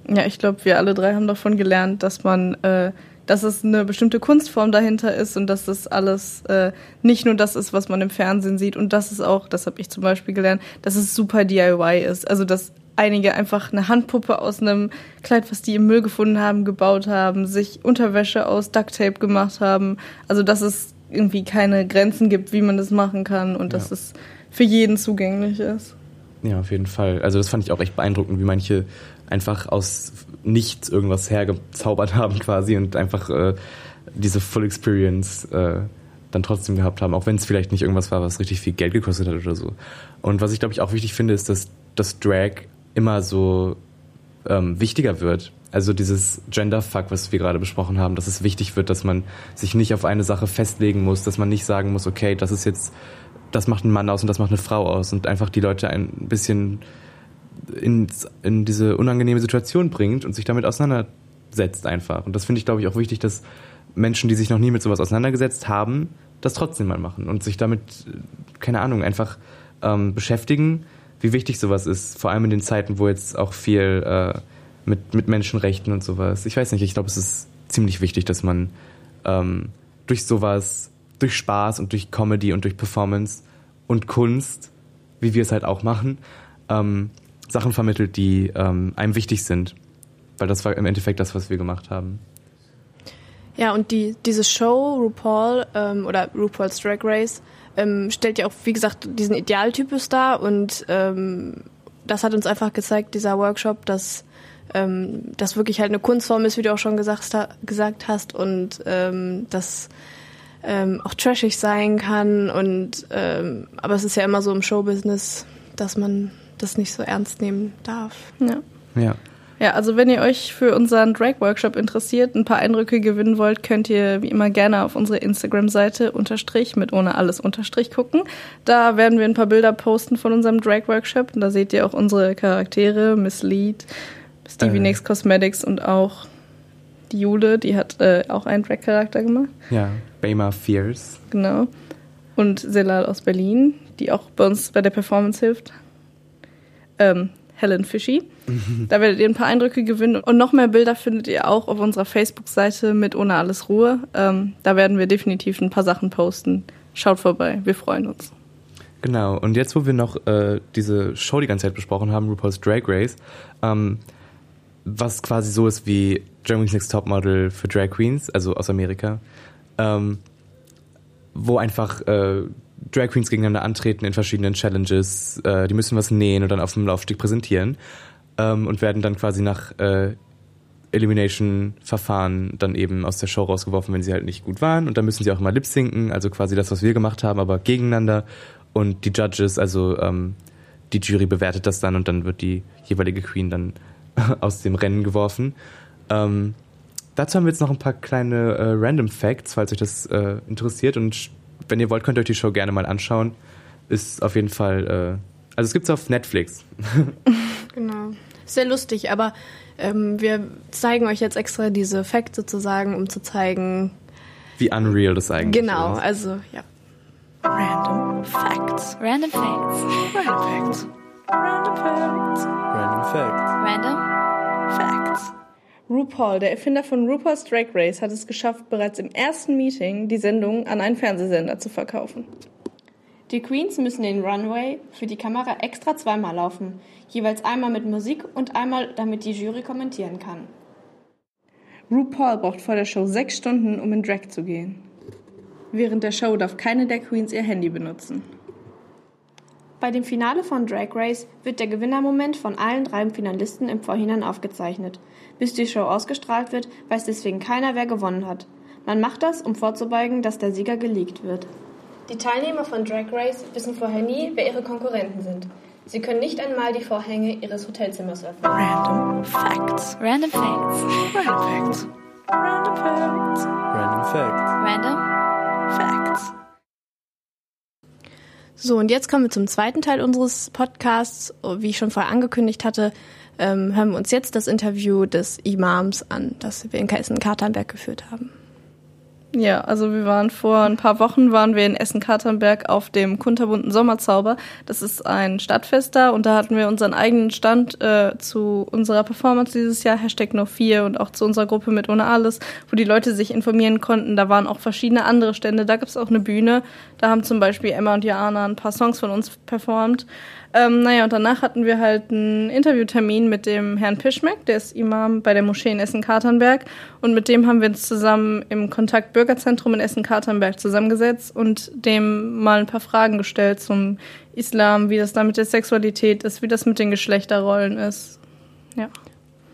Ja, ich glaube, wir alle drei haben davon gelernt, dass man, äh, dass es eine bestimmte Kunstform dahinter ist und dass das alles äh, nicht nur das ist, was man im Fernsehen sieht und dass es auch, das habe ich zum Beispiel gelernt, dass es super DIY ist. Also dass einige einfach eine Handpuppe aus einem Kleid, was die im Müll gefunden haben, gebaut haben, sich Unterwäsche aus Ducktape gemacht haben. Also dass es irgendwie keine Grenzen gibt, wie man das machen kann und dass Ja. es für jeden zugänglich ist. Ja, auf jeden Fall. Also das fand ich auch echt beeindruckend, wie manche einfach aus nichts irgendwas hergezaubert haben quasi und einfach äh, diese Full Experience äh, dann trotzdem gehabt haben, auch wenn es vielleicht nicht irgendwas war, was richtig viel Geld gekostet hat oder so. Und was ich glaube ich auch wichtig finde, ist, dass das Drag immer so ähm, wichtiger wird. Also dieses Genderfuck, was wir gerade besprochen haben, dass es wichtig wird, dass man sich nicht auf eine Sache festlegen muss, dass man nicht sagen muss, okay, das ist jetzt, das macht ein Mann aus und das macht eine Frau aus und einfach die Leute ein bisschen in, in diese unangenehme Situation bringt und sich damit auseinandersetzt einfach. Und das finde ich, glaube ich, auch wichtig, dass Menschen, die sich noch nie mit sowas auseinandergesetzt haben, das trotzdem mal machen und sich damit, keine Ahnung, einfach ähm, beschäftigen, wie wichtig sowas ist. Vor allem in den Zeiten, wo jetzt auch viel äh, mit, mit Menschenrechten und sowas. Ich weiß nicht, ich glaube, es ist ziemlich wichtig, dass man ähm, durch sowas, durch Spaß und durch Comedy und durch Performance und Kunst, wie wir es halt auch machen, ähm, Sachen vermittelt, die ähm, einem wichtig sind. Weil das war im Endeffekt das, was wir gemacht haben. Ja, und die, diese Show, RuPaul ähm, oder RuPaul's Drag Race, ähm, stellt ja auch, wie gesagt, diesen Idealtypus dar und ähm, das hat uns einfach gezeigt, dieser Workshop, dass ähm, das wirklich halt eine Kunstform ist, wie du auch schon gesagt, gesagt hast und ähm, dass ähm, auch trashig sein kann und ähm, aber es ist ja immer so im Showbusiness, dass man das nicht so ernst nehmen darf. Ja. Ja. Ja, also wenn ihr euch für unseren Drag-Workshop interessiert, ein paar Eindrücke gewinnen wollt, könnt ihr wie immer gerne auf unsere Instagram-Seite unterstrich mit ohne alles unterstrich gucken. Da werden wir ein paar Bilder posten von unserem Drag-Workshop und da seht ihr auch unsere Charaktere, Miss Lead, Stevie Äh. Nicks Cosmetics und auch die Jule, die hat äh, auch einen Drag-Charakter gemacht. Ja, Bayma Fierce. Genau. Und Selal aus Berlin, die auch bei uns bei der Performance hilft. Ähm, Helen Fishy. Da werdet ihr ein paar Eindrücke gewinnen. Und noch mehr Bilder findet ihr auch auf unserer Facebook-Seite mit Ohne alles Ruhe. Ähm, da werden wir definitiv ein paar Sachen posten. Schaut vorbei, wir freuen uns. Genau, und jetzt, wo wir noch äh, diese Show die ganze Zeit besprochen haben, RuPaul's Drag Race, ähm, was quasi so ist wie Germany's Next Topmodel für Drag Queens, also aus Amerika, ähm, wo einfach äh, Drag Queens gegeneinander antreten in verschiedenen Challenges, äh, die müssen was nähen und dann auf dem Laufsteg präsentieren ähm, und werden dann quasi nach äh, Elimination-Verfahren dann eben aus der Show rausgeworfen, wenn sie halt nicht gut waren. Und dann müssen sie auch immer lip-sinken, also quasi das, was wir gemacht haben, aber gegeneinander. Und die Judges, also ähm, die Jury bewertet das dann und dann wird die jeweilige Queen dann aus dem Rennen geworfen. Ähm, dazu haben wir jetzt noch ein paar kleine äh, Random Facts, falls euch das äh, interessiert. Und wenn ihr wollt, könnt ihr euch die Show gerne mal anschauen. Ist auf jeden Fall, äh, also es gibt's auf Netflix. Genau. Sehr lustig, aber ähm, wir zeigen euch jetzt extra diese Facts sozusagen, um zu zeigen. Wie unreal das eigentlich Genau, ist. also ja. Random Facts. Random Facts. Random Facts. Random Facts. Random fact. Random Facts. RuPaul, der Erfinder von RuPaul's Drag Race, hat es geschafft, bereits im ersten Meeting die Sendung an einen Fernsehsender zu verkaufen. Die Queens müssen den Runway für die Kamera extra zweimal laufen, jeweils einmal mit Musik und einmal, damit die Jury kommentieren kann. RuPaul braucht vor der Show sechs Stunden, um in Drag zu gehen. Während der Show darf keine der Queens ihr Handy benutzen. Bei dem Finale von Drag Race wird der Gewinnermoment von allen drei Finalisten im Vorhinein aufgezeichnet. Bis die Show ausgestrahlt wird, weiß deswegen keiner, wer gewonnen hat. Man macht das, um vorzubeugen, dass der Sieger geleakt wird. Die Teilnehmer von Drag Race wissen vorher nie, wer ihre Konkurrenten sind. Sie können nicht einmal die Vorhänge ihres Hotelzimmers öffnen. Random Facts. Random Facts. Random Facts. Random Facts. Random fact. Random Facts. So, und jetzt kommen wir zum zweiten Teil unseres Podcasts. Wie ich schon vorher angekündigt hatte, ähm, hören wir uns jetzt das Interview des Imams an, das wir in Essen-Katernberg geführt haben. Ja, also wir waren vor ein paar Wochen waren wir in Essen-Katernberg auf dem kunterbunten Sommerzauber. Das ist ein Stadtfest da und da hatten wir unseren eigenen Stand äh, zu unserer Performance dieses Jahr, Hashtag No 4 und auch zu unserer Gruppe mit Ohne Alles, wo die Leute sich informieren konnten. Da waren auch verschiedene andere Stände, da gibt's auch eine Bühne. Da haben zum Beispiel Emma und Jana ein paar Songs von uns performt. Ähm, naja, und danach hatten wir halt einen Interviewtermin mit dem Herrn Pischmeck, der ist Imam bei der Moschee in Essen-Katernberg. Und mit dem haben wir uns zusammen im Kontakt Bürgerzentrum in Essen-Katernberg zusammengesetzt und dem mal ein paar Fragen gestellt zum Islam, wie das da mit der Sexualität ist, wie das mit den Geschlechterrollen ist. Ja.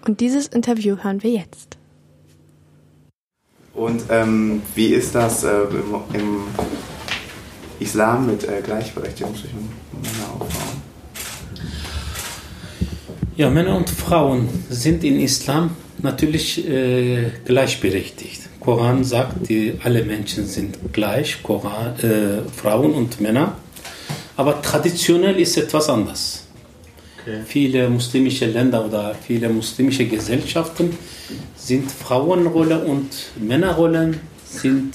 Und dieses Interview hören wir jetzt. Und ähm, wie ist das äh, im, im Islam mit äh, Gleichberechtigung zwischen Männern und Frauen? Ja, Männer und Frauen sind in Islam natürlich äh, gleichberechtigt. Koran sagt, die, alle Menschen sind gleich, Koran, äh, Frauen und Männer. Aber traditionell ist etwas anders. Viele muslimische Länder oder viele muslimische Gesellschaften sind Frauenrolle und Männerrollen sind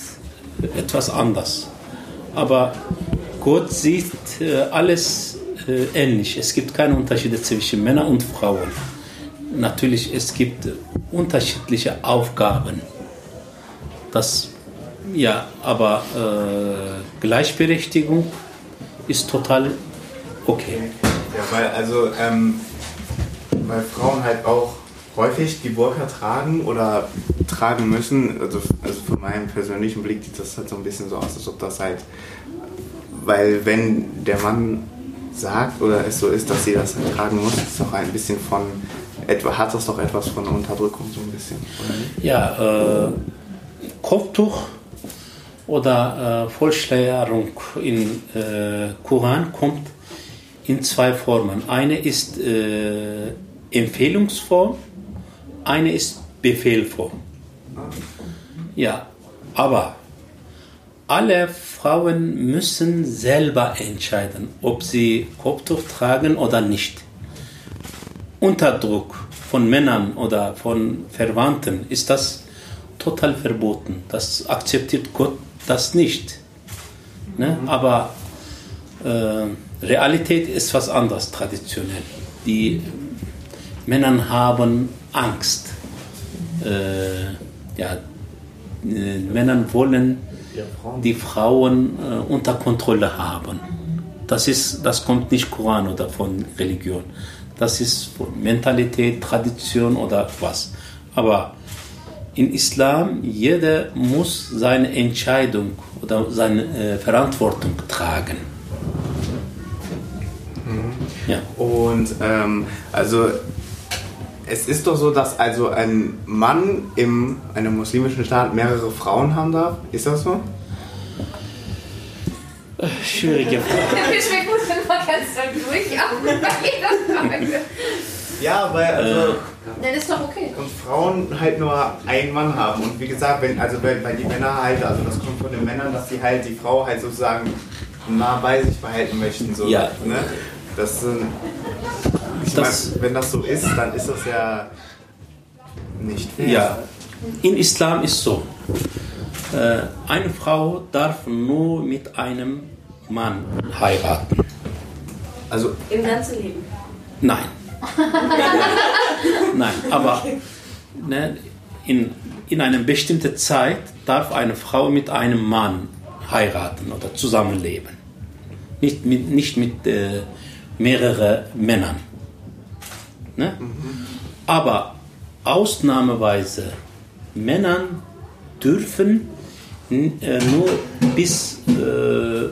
etwas anders. Aber Gott sieht äh, alles ähnlich. Es gibt keine Unterschiede zwischen Männern und Frauen. Natürlich, es gibt unterschiedliche Aufgaben. Das, ja, aber äh, Gleichberechtigung ist total okay. Ja, weil also ähm, weil Frauen halt auch häufig die Burka tragen oder tragen müssen. Also, also von meinem persönlichen Blick sieht das halt so ein bisschen so aus, als ob das halt, weil wenn der Mann sagt oder es so ist, dass sie das halt tragen muss, ist doch ein bisschen von etwa hat das doch etwas von Unterdrückung so ein bisschen, oder? Ja, äh, Kopftuch oder äh, Vollschleierung in äh, Koran kommt in zwei Formen. Eine ist äh, Empfehlungsform, eine ist Befehlform. Ja, aber alle Frauen müssen selber entscheiden, ob sie Kopftuch tragen oder nicht. Unterdruck von Männern oder von Verwandten ist das total verboten. Das akzeptiert Gott das nicht. Ne? Aber äh, Realität ist was anderes traditionell. Die Männer haben Angst. Äh, ja, äh, Männer wollen die Frauen äh, unter Kontrolle haben. Das, ist, das kommt nicht Koran oder von Religion. Das ist von Mentalität, Tradition oder was. Aber in Islam, jeder muss seine Entscheidung oder seine äh, Verantwortung tragen. Ja. Und ähm, also es ist doch so, dass also ein Mann in einem muslimischen Staat mehrere Frauen haben darf. Ist das so? Schwierige Frage. Bin gut, wenn man ganz doll durchatmen bei jeder Frage. Ja, weil also Dann ist doch okay. und Frauen halt nur einen Mann haben. Und wie gesagt, wenn, also weil, weil die Männer halt, also das kommt von den Männern, dass die halt die Frau halt sozusagen nah bei sich behalten möchten. So, Ja. Ne? Das sind. Ich Das- wenn das so ist, dann ist das ja nicht fair. Ja, in Islam ist so. Äh, eine Frau darf nur mit einem Mann heiraten. Also Im ganzen Leben. Nein. Nein, aber ne, in, in einer bestimmten Zeit darf eine Frau mit einem Mann heiraten oder zusammenleben. Nicht mit, nicht mit äh, mehreren Männern. Ne? Aber ausnahmeweise Männer dürfen äh, nur bis äh,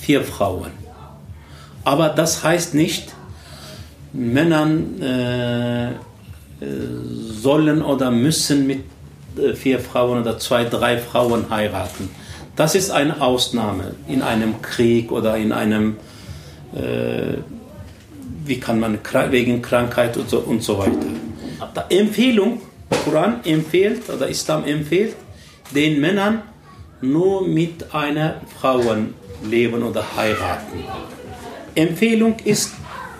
vier Frauen. Aber das heißt nicht, Männer äh, äh, sollen oder müssen mit äh, vier Frauen oder zwei, drei Frauen heiraten. Das ist eine Ausnahme in einem Krieg oder in einem, äh, wie kann man, wegen Krankheit und so, und so weiter. Aber Empfehlung, Koran empfiehlt oder Islam empfiehlt, den Männern nur mit einer Frau leben oder heiraten. Empfehlung ist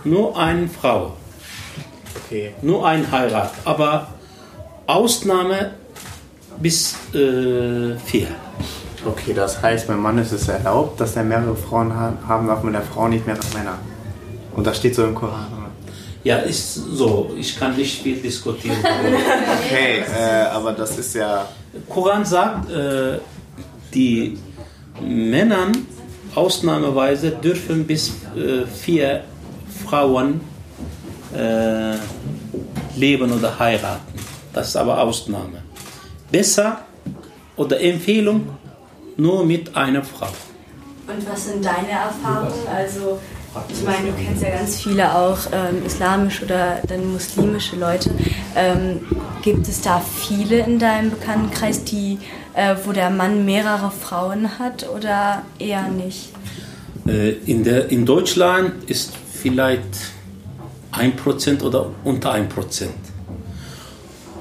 nur eine Frau, okay. nur ein Heirat, aber Ausnahme bis äh, vier. Okay, das heißt, beim Mann ist es erlaubt, dass er mehrere Frauen ha haben darf, mit der Frau nicht mehrere Männer. Und das steht so im Koran. oder? Ja, ist so. Ich kann nicht viel diskutieren. Okay, äh, aber das ist ja. Koran sagt, äh, die Männer ausnahmeweise dürfen bis äh, vier Frauen äh, leben oder heiraten. Das ist aber Ausnahme. Besser oder Empfehlung nur mit einer Frau. Und was sind deine Erfahrungen? Also, ich meine, du kennst ja ganz viele auch ähm, islamische oder dann muslimische Leute. Ähm, gibt es da viele in deinem Bekanntenkreis, die, äh, wo der Mann mehrere Frauen hat oder eher nicht? Äh, in, der, in Deutschland ist vielleicht 1% oder unter 1%.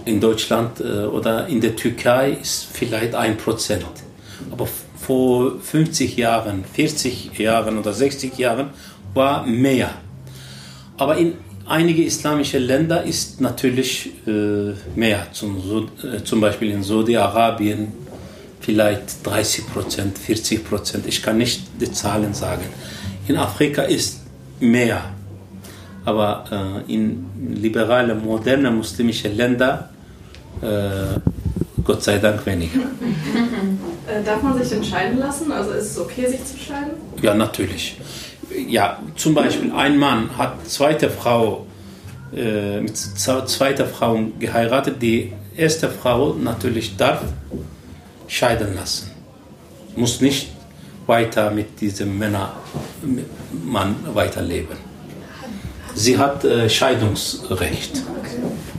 In Deutschland äh, oder in der Türkei ist vielleicht 1%. Aber vor 50 Jahren, 40 Jahren oder 60 Jahren war mehr. Aber in einige islamische Länder ist natürlich äh, mehr. Zum, äh, zum Beispiel in Saudi-Arabien vielleicht 30 Prozent, 40 Prozent. Ich kann nicht die Zahlen sagen. In Afrika ist mehr. Aber äh, in liberale, moderne muslimische Länder äh, Gott sei Dank weniger. Äh, darf man sich entscheiden lassen? Also ist es okay, sich zu scheiden? Ja, natürlich. Ja, zum Beispiel ein Mann hat zweite Frau äh, mit zweiter Frau geheiratet. Die erste Frau natürlich darf scheiden lassen. Muss nicht weiter mit diesem Männer, Mann weiterleben. Sie hat äh, Scheidungsrecht.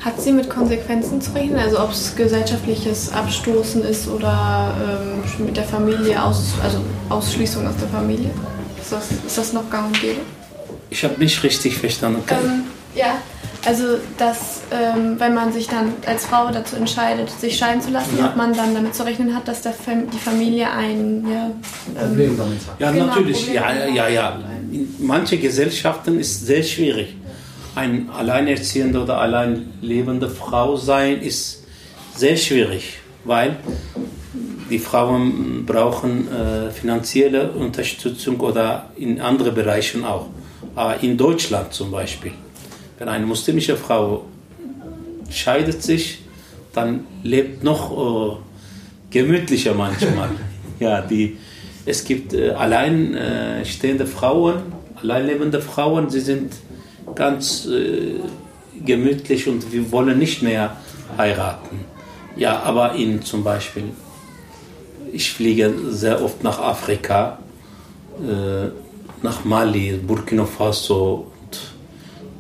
Hat sie mit Konsequenzen zu rechnen? Also ob es gesellschaftliches Abstoßen ist oder ähm, mit der Familie, aus, also Ausschließung aus der Familie? Ist das, ist das noch gang und gäbe? Ich habe nicht richtig verstanden. Ähm, ja, also dass, ähm, wenn man sich dann als Frau dazu entscheidet, sich scheiden zu lassen, Ja. ob man dann damit zu rechnen hat, dass der Fam die Familie ein ja, ähm, Ja, Genau, natürlich. Problem. Ja, ja, ja. In manchen Gesellschaften ist sehr schwierig. ein alleinerziehende oder alleinlebende Frau sein ist sehr schwierig, weil die Frauen brauchen äh, finanzielle Unterstützung oder in anderen Bereichen auch. Aber in Deutschland zum Beispiel, wenn eine muslimische Frau scheidet sich, dann lebt noch äh, gemütlicher manchmal. ja, die, es gibt äh, alleinstehende Frauen, alleinlebende Frauen, sie sind ganz äh, gemütlich und wir wollen nicht mehr heiraten. Ja, aber in zum Beispiel, ich fliege sehr oft nach Afrika, äh, nach Mali, Burkina Faso. Und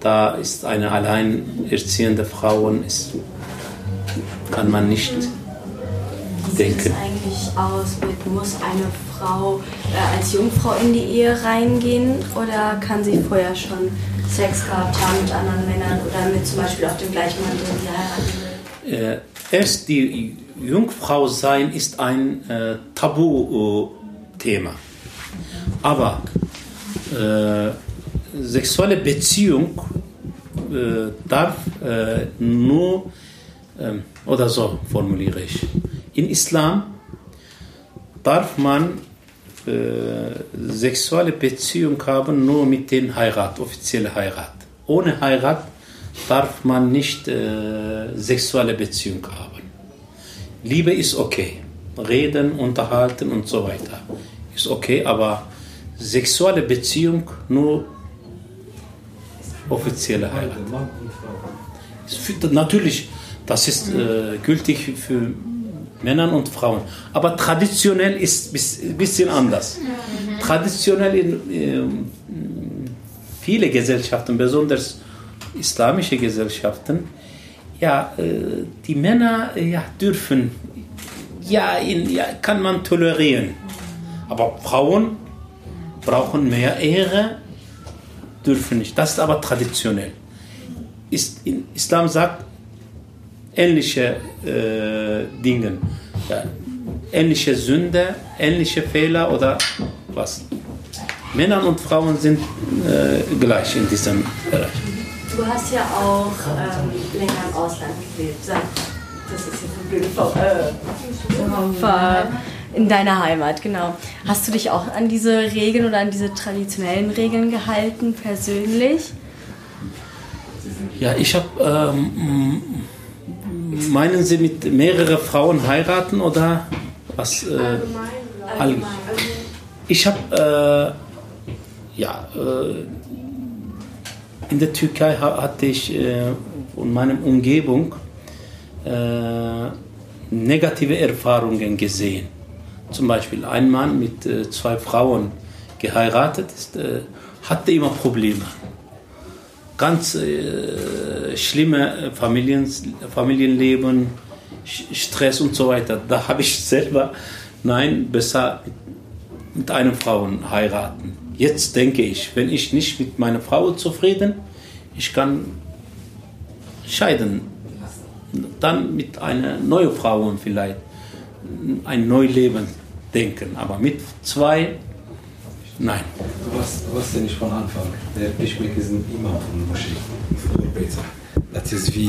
da ist eine alleinerziehende Frau, ist, kann man nicht Wie denken. sieht es eigentlich aus mit, muss eine Frau äh, als Jungfrau in die Ehe reingehen oder kann sie vorher schon Sex gehabt haben mit anderen Männern oder mit zum Beispiel auch dem gleichen Mann, den sie heiraten äh, erst die Jungfrau sein ist ein äh, Tabuthema. Aber äh, sexuelle Beziehung äh, darf äh, nur, ähm, oder so formuliere ich, in Islam darf man äh, sexuelle Beziehung haben nur mit den Heirat, offizielle Heirat. Ohne Heirat darf man nicht äh, sexuelle Beziehung haben. Liebe ist okay, reden, unterhalten und so weiter ist okay, aber sexuelle Beziehung nur offizielle Heirat. Natürlich, das ist äh, gültig für Männer und Frauen. Aber traditionell ist es ein bisschen anders. Traditionell in ähm, viele Gesellschaften, besonders islamische Gesellschaften, ja, äh, die Männer äh, ja, dürfen, ja, in, ja, kann man tolerieren. Aber Frauen brauchen mehr Ehre, dürfen nicht. Das ist aber traditionell. Ist, in Islam sagt ähnliche äh, Dinge, ja, ähnliche Sünde, ähnliche Fehler oder was. Männer und Frauen sind äh, gleich in diesem Bereich. Du hast ja auch ähm, länger im Ausland gelebt. Sag, das ist jetzt eine blöde. Äh, in deiner Heimat, genau. Hast du dich auch an diese Regeln oder an diese traditionellen Regeln gehalten, persönlich? Ja, ich habe, ähm, meinen Sie mit mehrere Frauen heiraten oder was? Äh, allgemein. Ich habe, äh, ja, äh, in der Türkei ha- hatte ich äh, von meiner Umgebung äh, negative Erfahrungen gesehen. Zum Beispiel ein Mann mit äh, zwei Frauen geheiratet ist, hatte immer Probleme ganz äh, schlimme Familien, Familienleben, Stress und so weiter. Da habe ich selber, nein, besser mit, mit einer Frau heiraten. Jetzt denke ich, wenn ich nicht mit meiner Frau zufrieden, ich kann scheiden. Dann mit einer neuen Frau vielleicht ein neues Leben denken. Aber mit zwei, nein. Du warst, du warst ja nicht von Anfang der Peschmerga sind Imam von Moschee, Vorbeter. Das ist wie,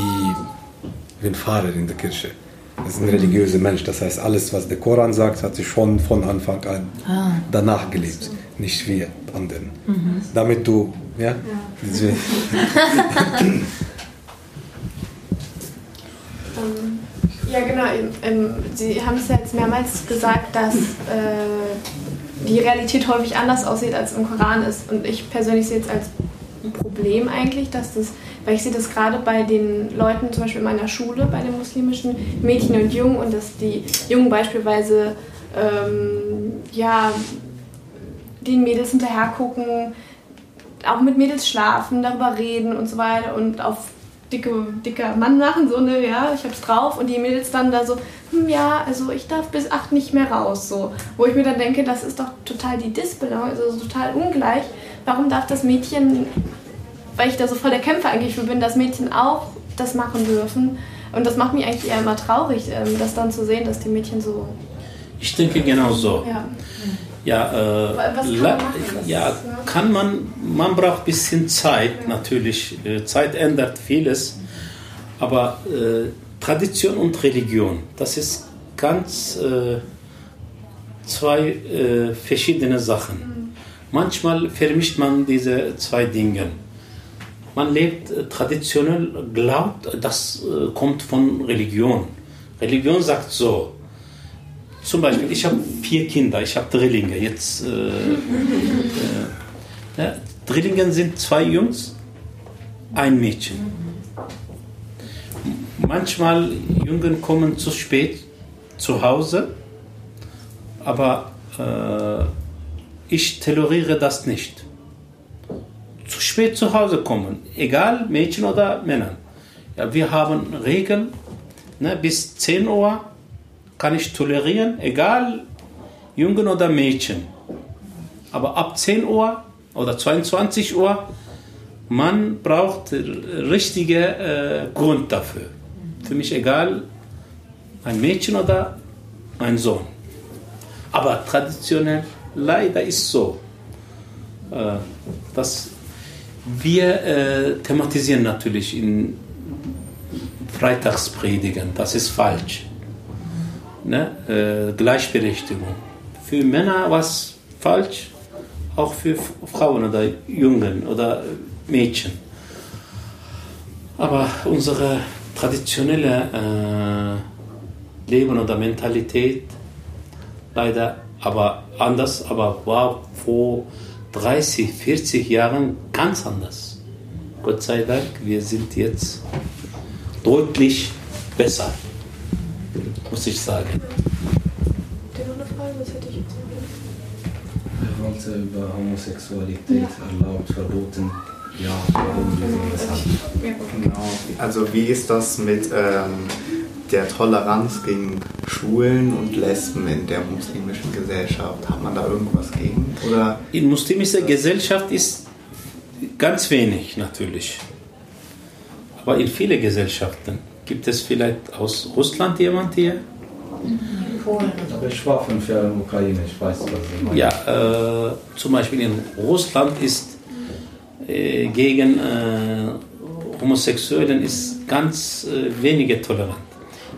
wie ein Pfarrer in der Kirche. Das ist ein religiöser Mensch. Das heißt, alles, was der Koran sagt, hat sich schon von Anfang an Ah. danach gelebt. Nicht wie anderen. Mhm. Damit du, ja? Deswegen- Ähm, ja, genau. Ähm, ähm, Sie haben es ja jetzt mehrmals gesagt, dass äh, die Realität häufig anders aussieht, als im Koran ist. Und ich persönlich sehe es als ein Problem eigentlich, dass das, weil ich sehe das gerade bei den Leuten, zum Beispiel in meiner Schule, bei den muslimischen Mädchen und Jungen, und dass die Jungen beispielsweise, ähm, ja, den Mädels hinterher gucken, auch mit Mädels schlafen, darüber reden und so weiter und auf dicke, dicker Mann machen, so ne, ja, ich hab's drauf und die Mädels dann da so, hm, ja, also ich darf bis acht nicht mehr raus, so. Wo ich mir dann denke, das ist doch total die Disbalance, also total ungleich. Warum darf das Mädchen, weil ich da so voll der Kämpfer eigentlich für bin, das Mädchen auch das machen dürfen? Und das macht mich eigentlich eher immer traurig, ähm, das dann zu sehen, dass die Mädchen so, Ich denke genau so. ja. Ja, äh, kann man ja, ist, ja. kann man, man braucht ein bisschen Zeit, natürlich. Äh, Zeit ändert vieles. Aber äh, Tradition und Religion, das ist ganz äh, zwei äh, verschiedene Sachen. Manchmal vermischt man diese zwei Dinge. Man lebt äh, traditionell, glaubt, das äh, kommt von Religion. Religion sagt so, zum Beispiel, ich habe vier Kinder, ich habe Drillinge. Jetzt, äh, äh, ja, Drillinge sind zwei Jungs, ein Mädchen. Manchmal Jungen kommen zu spät zu Hause, aber äh, ich toleriere das nicht. Zu spät zu Hause kommen, egal Mädchen oder Männer. Ja, wir haben Regeln, ne, bis 10 Uhr kann ich tolerieren, egal Jungen oder Mädchen. Aber ab 10 Uhr oder 22 Uhr, man braucht richtige äh, Grund dafür. Für mich egal, ein Mädchen oder ein Sohn. Aber traditionell leider ist so, äh, dass wir äh, thematisieren natürlich in Freitagspredigen, das ist falsch. Ne? Äh, Gleichberechtigung. Für Männer was falsch, auch für Frauen oder Jungen oder Mädchen. Aber unsere traditionelle äh, Leben oder Mentalität leider aber anders, aber war vor 30, 40 Jahren ganz anders. Gott sei Dank, wir sind jetzt deutlich besser, muss ich sagen. Der noch eine Frage, was hätte ich jetzt Ich wollte über Homosexualität erlaubt, verboten. Ja, warum, wieso, weshalb. Genau. Also wie ist das mit ähm, der Toleranz gegen Schwulen und Lesben in der muslimischen Gesellschaft? Hat man da irgendwas gegen? Oder In muslimischer Gesellschaft ist ganz wenig natürlich. Aber in vielen Gesellschaften gibt es vielleicht aus Russland jemand hier? Aber ich war fünf Jahre in der Ukraine, ich weiß, was Sie meinen. Ja, äh, zum Beispiel in Russland ist äh, gegen äh, Homosexuellen ist ganz äh, wenige tolerant.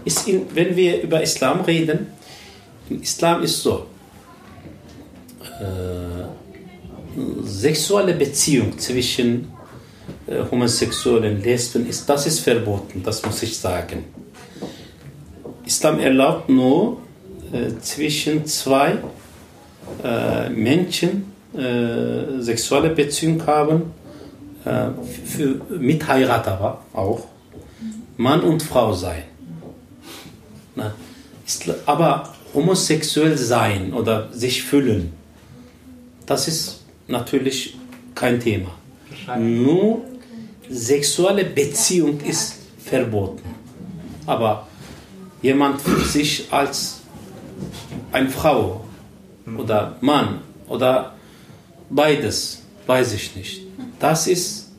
Ist in, wenn wir über Islam reden, im Islam ist so, äh, sexuelle Beziehung zwischen Homosexuellen, Lesben, ist, das ist verboten, das muss ich sagen. Islam erlaubt nur äh, zwischen zwei äh, Menschen äh, sexuelle Beziehung haben, äh, für, mit Heirat aber auch, Mann und Frau sein. Na, ist, aber homosexuell sein oder sich fühlen, das ist natürlich kein Thema. Nur sexuelle Beziehung ist verboten. Aber jemand fühlt sich als eine Frau oder Mann oder beides, weiß ich nicht. Das ist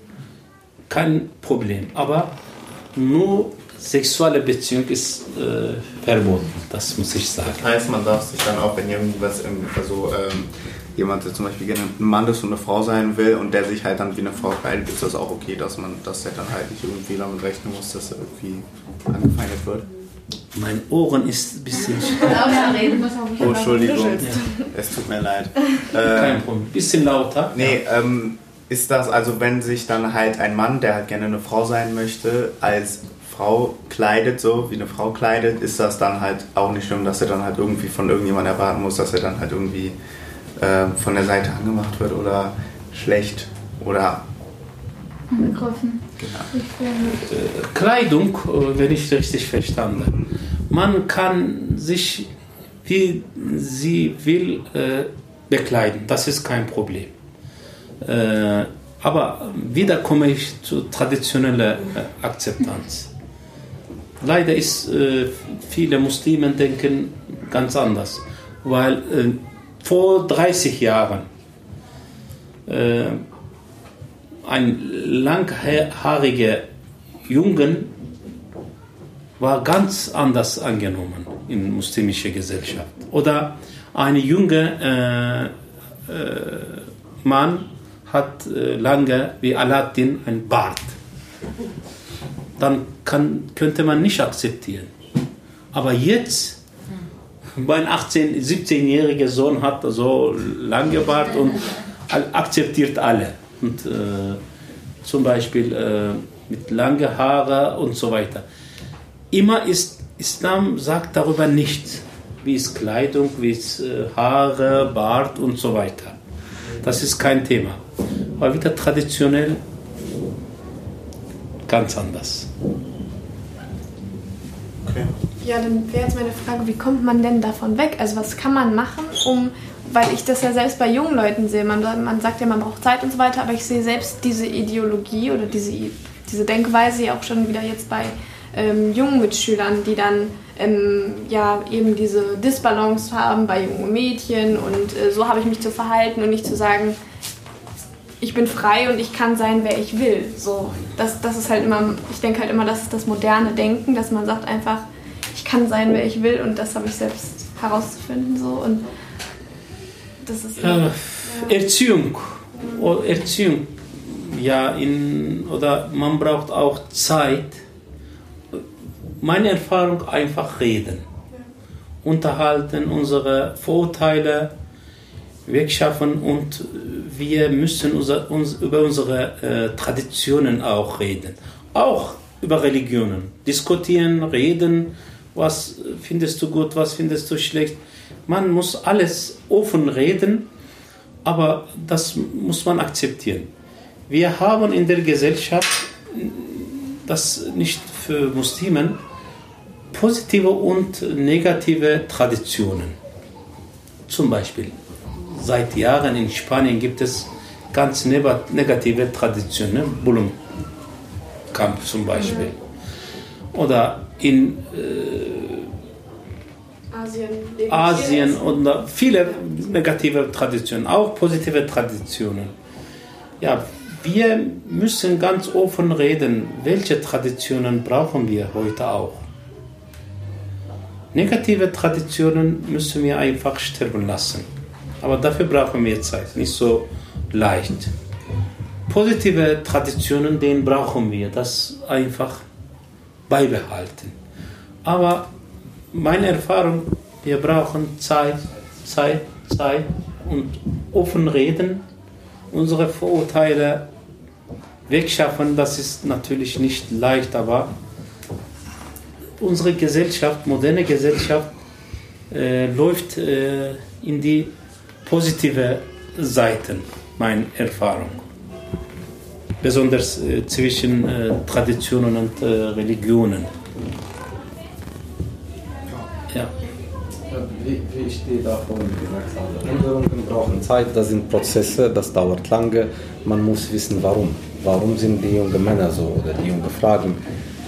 kein Problem. Aber nur sexuelle Beziehung ist äh, verboten, das muss ich sagen. das heißt, man darf sich dann auch, wenn irgendwas, im, also ähm, jemand, der zum Beispiel gerne ein Mann ist und eine Frau sein will und der sich halt dann wie eine Frau kleidet, ist das auch okay, dass man, dass der dann halt nicht irgendwie damit rechnen muss, dass er irgendwie angefeindet wird? Mein Ohren ist ein bisschen... Oh, Entschuldigung. Ja. Es tut mir leid. Kein Problem. Bisschen lauter. Nee, ähm, ist das, also wenn sich dann halt ein Mann, der halt gerne eine Frau sein möchte, als Frau kleidet, so wie eine Frau kleidet, ist das dann halt auch nicht schlimm, dass er dann halt irgendwie von irgendjemandem erwarten muss, dass er dann halt irgendwie äh, von der Seite angemacht wird oder schlecht oder angegriffen. Kleidung, äh, wenn ich richtig verstanden. Man kann sich, wie sie will, äh, bekleiden. Das ist kein Problem. Äh, aber wieder komme ich zur traditionellen äh, Akzeptanz. Leider ist äh, viele Muslime denken ganz anders, weil äh, vor 30 Jahren äh, ein langhaariger Jungen war ganz anders angenommen in muslimischer Gesellschaft. Oder Ein junger äh, äh, Mann hat äh, lange wie Aladdin ein Bart. Dann kann, könnte man nicht akzeptieren. Aber jetzt, mein 18-, 17-jähriger Sohn hat so lange Bart und akzeptiert alle. Und, äh, zum Beispiel äh, mit langen Haare und so weiter. Immer ist Islam sagt darüber nichts, wie ist Kleidung, wie ist äh, Haare, Bart und so weiter. Das ist kein Thema. Aber wieder traditionell ganz anders. Okay. Ja, dann wäre jetzt meine Frage, wie kommt man denn davon weg? Also was kann man machen, um, weil ich das ja selbst bei jungen Leuten sehe, man, man sagt ja, man braucht Zeit und so weiter, aber ich sehe selbst diese Ideologie oder diese, diese Denkweise ja auch schon wieder jetzt bei ähm, jungen Mitschülern, die dann ähm, ja eben diese Disbalance haben bei jungen Mädchen und äh, so habe ich mich zu verhalten und nicht zu sagen, ich bin frei und ich kann sein, wer ich will. So, das, das ist halt immer, ich denke halt immer, das ist das moderne Denken, dass man sagt einfach, kann sein, wer ich will und das habe ich selbst herauszufinden. So. Und das ist. Äh, ja. Erziehung. Oh, Erziehung. Ja, in, oder man braucht auch Zeit. Meine Erfahrung einfach reden. Unterhalten, unsere Vorteile wegschaffen und wir müssen unser, uns, über unsere äh, Traditionen auch reden. Auch über Religionen. Diskutieren, reden, was findest du gut, was findest du schlecht. Man muss alles offen reden, aber das muss man akzeptieren. Wir haben in der Gesellschaft, das nicht für Muslimen, positive und negative Traditionen. Zum Beispiel seit Jahren in Spanien gibt es ganz negative Traditionen, ne? Bullenkampf zum Beispiel. Oder in äh, Asien, Asien und viele negative Traditionen, auch positive Traditionen. Ja, wir müssen ganz offen reden, welche Traditionen brauchen wir heute auch. Negative Traditionen müssen wir einfach sterben lassen. Aber dafür brauchen wir Zeit, nicht so leicht. Positive Traditionen, den brauchen wir, das einfach beibehalten. Aber meine Erfahrung, wir brauchen Zeit, Zeit, Zeit und offen reden, unsere Vorurteile wegschaffen, das ist natürlich nicht leicht, aber unsere Gesellschaft, moderne Gesellschaft, äh, läuft äh, in die positive Seiten, meine Erfahrung. Besonders äh, zwischen äh, Traditionen und äh, Religionen. Ja. Wie, wie ich dir davon gesagt habe, Änderungen brauchen Zeit, das sind Prozesse, das dauert lange. Man muss wissen, warum. Warum sind die jungen Männer so oder die jungen Fragen,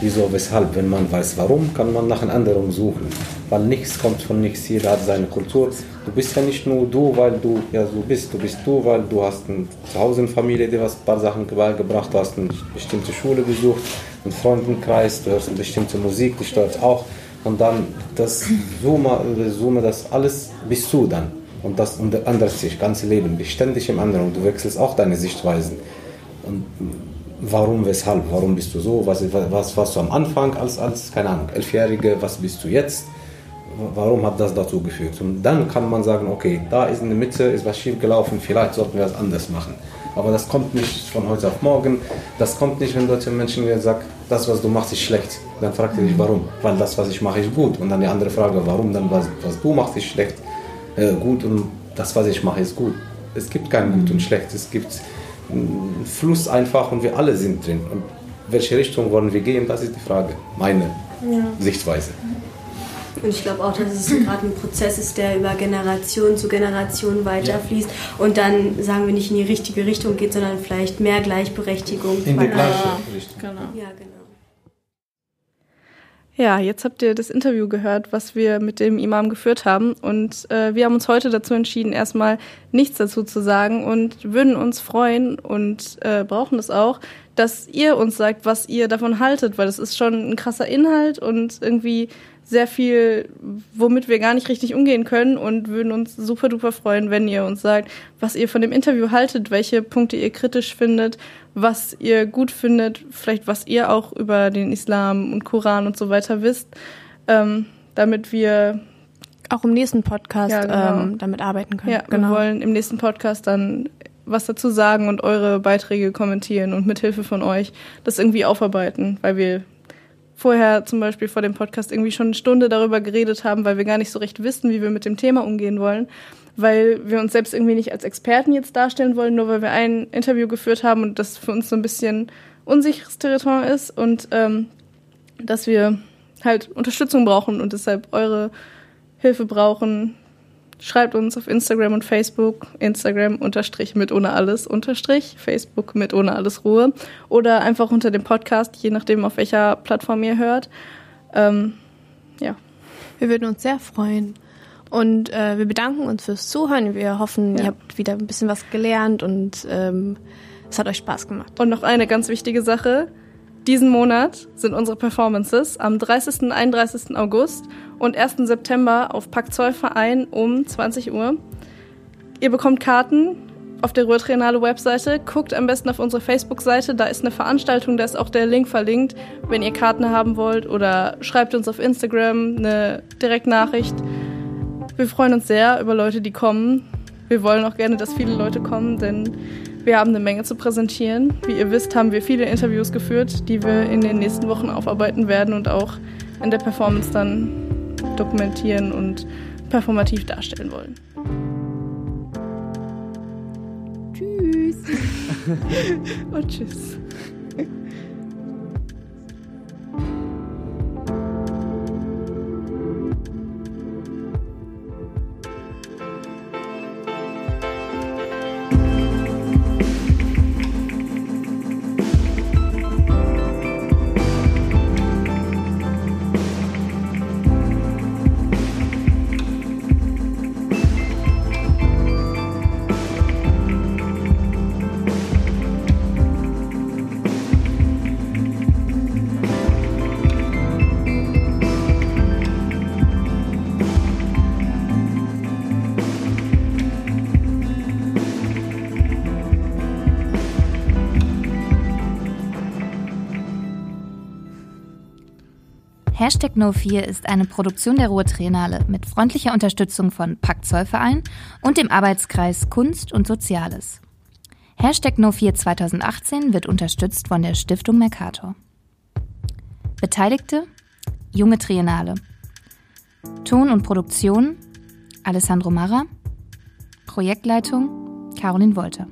wieso, weshalb. Wenn man weiß, warum, kann man nach einer Änderung suchen. Weil nichts kommt von nichts, jeder hat seine Kultur. Du bist ja nicht nur du, weil du ja so bist. Du bist du, weil du hast ein Zuhause, eine Familie, die was ein paar Sachen beigebracht, du hast eine bestimmte Schule besucht, einen Freundenkreis, du hörst eine bestimmte Musik, die stört auch. Und dann das Summe, Summe, das alles bist du dann. Und das ändert sich, ganze Leben, bist ständig im anderen. Du wechselst auch deine Sichtweisen. Und warum, weshalb, warum bist du so, was, was warst du am Anfang als, als keine Ahnung, Elfjährige, was bist du jetzt? warum hat das dazu geführt? Und dann kann man sagen, okay, da ist in der Mitte, ist was schief gelaufen, vielleicht sollten wir das anders machen. Aber das kommt nicht von heute auf morgen. Das kommt nicht, wenn deutsche Menschen mir sagen, das, was du machst, ist schlecht. Dann fragt ihr dich, warum? Weil das, was ich mache, ist gut. Und dann die andere Frage, warum dann, was, was du machst, ist schlecht, äh, gut und das, was ich mache, ist gut. Es gibt kein Gut und Schlecht. Es gibt Fluss einfach und wir alle sind drin. Und welche Richtung wollen wir gehen, das ist die Frage. Meine ja. Sichtweise. Und ich glaube auch, dass es gerade ein Prozess ist, der über Generation zu Generation weiterfließt ja. und dann, sagen wir, nicht in die richtige Richtung geht, sondern vielleicht mehr Gleichberechtigung. In die gleiche Richtung. Genau. Ja, genau. Ja, jetzt habt ihr das Interview gehört, was wir mit dem Imam geführt haben. Und äh, wir haben uns heute dazu entschieden, erstmal nichts dazu zu sagen und würden uns freuen und äh, brauchen es auch, dass ihr uns sagt, was ihr davon haltet, weil es ist schon ein krasser Inhalt und irgendwie sehr viel, womit wir gar nicht richtig umgehen können und würden uns super duper freuen, wenn ihr uns sagt, was ihr von dem Interview haltet, welche Punkte ihr kritisch findet, was ihr gut findet, vielleicht was ihr auch über den Islam und Koran und so weiter wisst, ähm, damit wir auch im nächsten Podcast Ja, genau. ähm, damit arbeiten können. Ja, wir wollen im nächsten Podcast dann was dazu sagen und eure Beiträge kommentieren und mit Hilfe von euch das irgendwie aufarbeiten, weil wir vorher zum Beispiel vor dem Podcast irgendwie schon eine Stunde darüber geredet haben, weil wir gar nicht so recht wissen, wie wir mit dem Thema umgehen wollen, weil wir uns selbst irgendwie nicht als Experten jetzt darstellen wollen, nur weil wir ein Interview geführt haben und das für uns so ein bisschen unsicheres Territorium ist und ähm, dass wir halt Unterstützung brauchen und deshalb eure Hilfe brauchen, schreibt uns auf Instagram und Facebook, Instagram unterstrich mit ohne alles unterstrich, Facebook mit ohne alles Ruhe oder einfach unter dem Podcast, je nachdem auf welcher Plattform ihr hört. Ähm, ja. Wir würden uns sehr freuen. Und äh, wir bedanken uns fürs Zuhören. Wir hoffen, Ja. ihr habt wieder ein bisschen was gelernt und ähm, es hat euch Spaß gemacht. Und noch eine ganz wichtige Sache. Diesen Monat sind unsere Performances am 30. und 31. August und 1. September auf Pakt Zoll Verein um 20 Uhr. Ihr bekommt Karten auf der Ruhr Triennale Webseite. Guckt am besten auf unsere Facebook-Seite, da ist eine Veranstaltung, da ist auch der Link verlinkt, wenn ihr Karten haben wollt oder schreibt uns auf Instagram eine Direktnachricht. Wir freuen uns sehr über Leute, die kommen. Wir wollen auch gerne, dass viele Leute kommen, denn wir haben eine Menge zu präsentieren. Wie ihr wisst, haben wir viele Interviews geführt, die wir in den nächsten Wochen aufarbeiten werden und auch in der Performance dann dokumentieren und performativ darstellen wollen. Tschüss. und tschüss. Hashtag No4 ist eine Produktion der Ruhr Triennale mit freundlicher Unterstützung von Pakt Zollverein und dem Arbeitskreis Kunst und Soziales. Hashtag No4 2018 wird unterstützt von der Stiftung Mercator. Beteiligte Junge Triennale. Ton und Produktion Alessandro Marra. Projektleitung Caroline Wolter.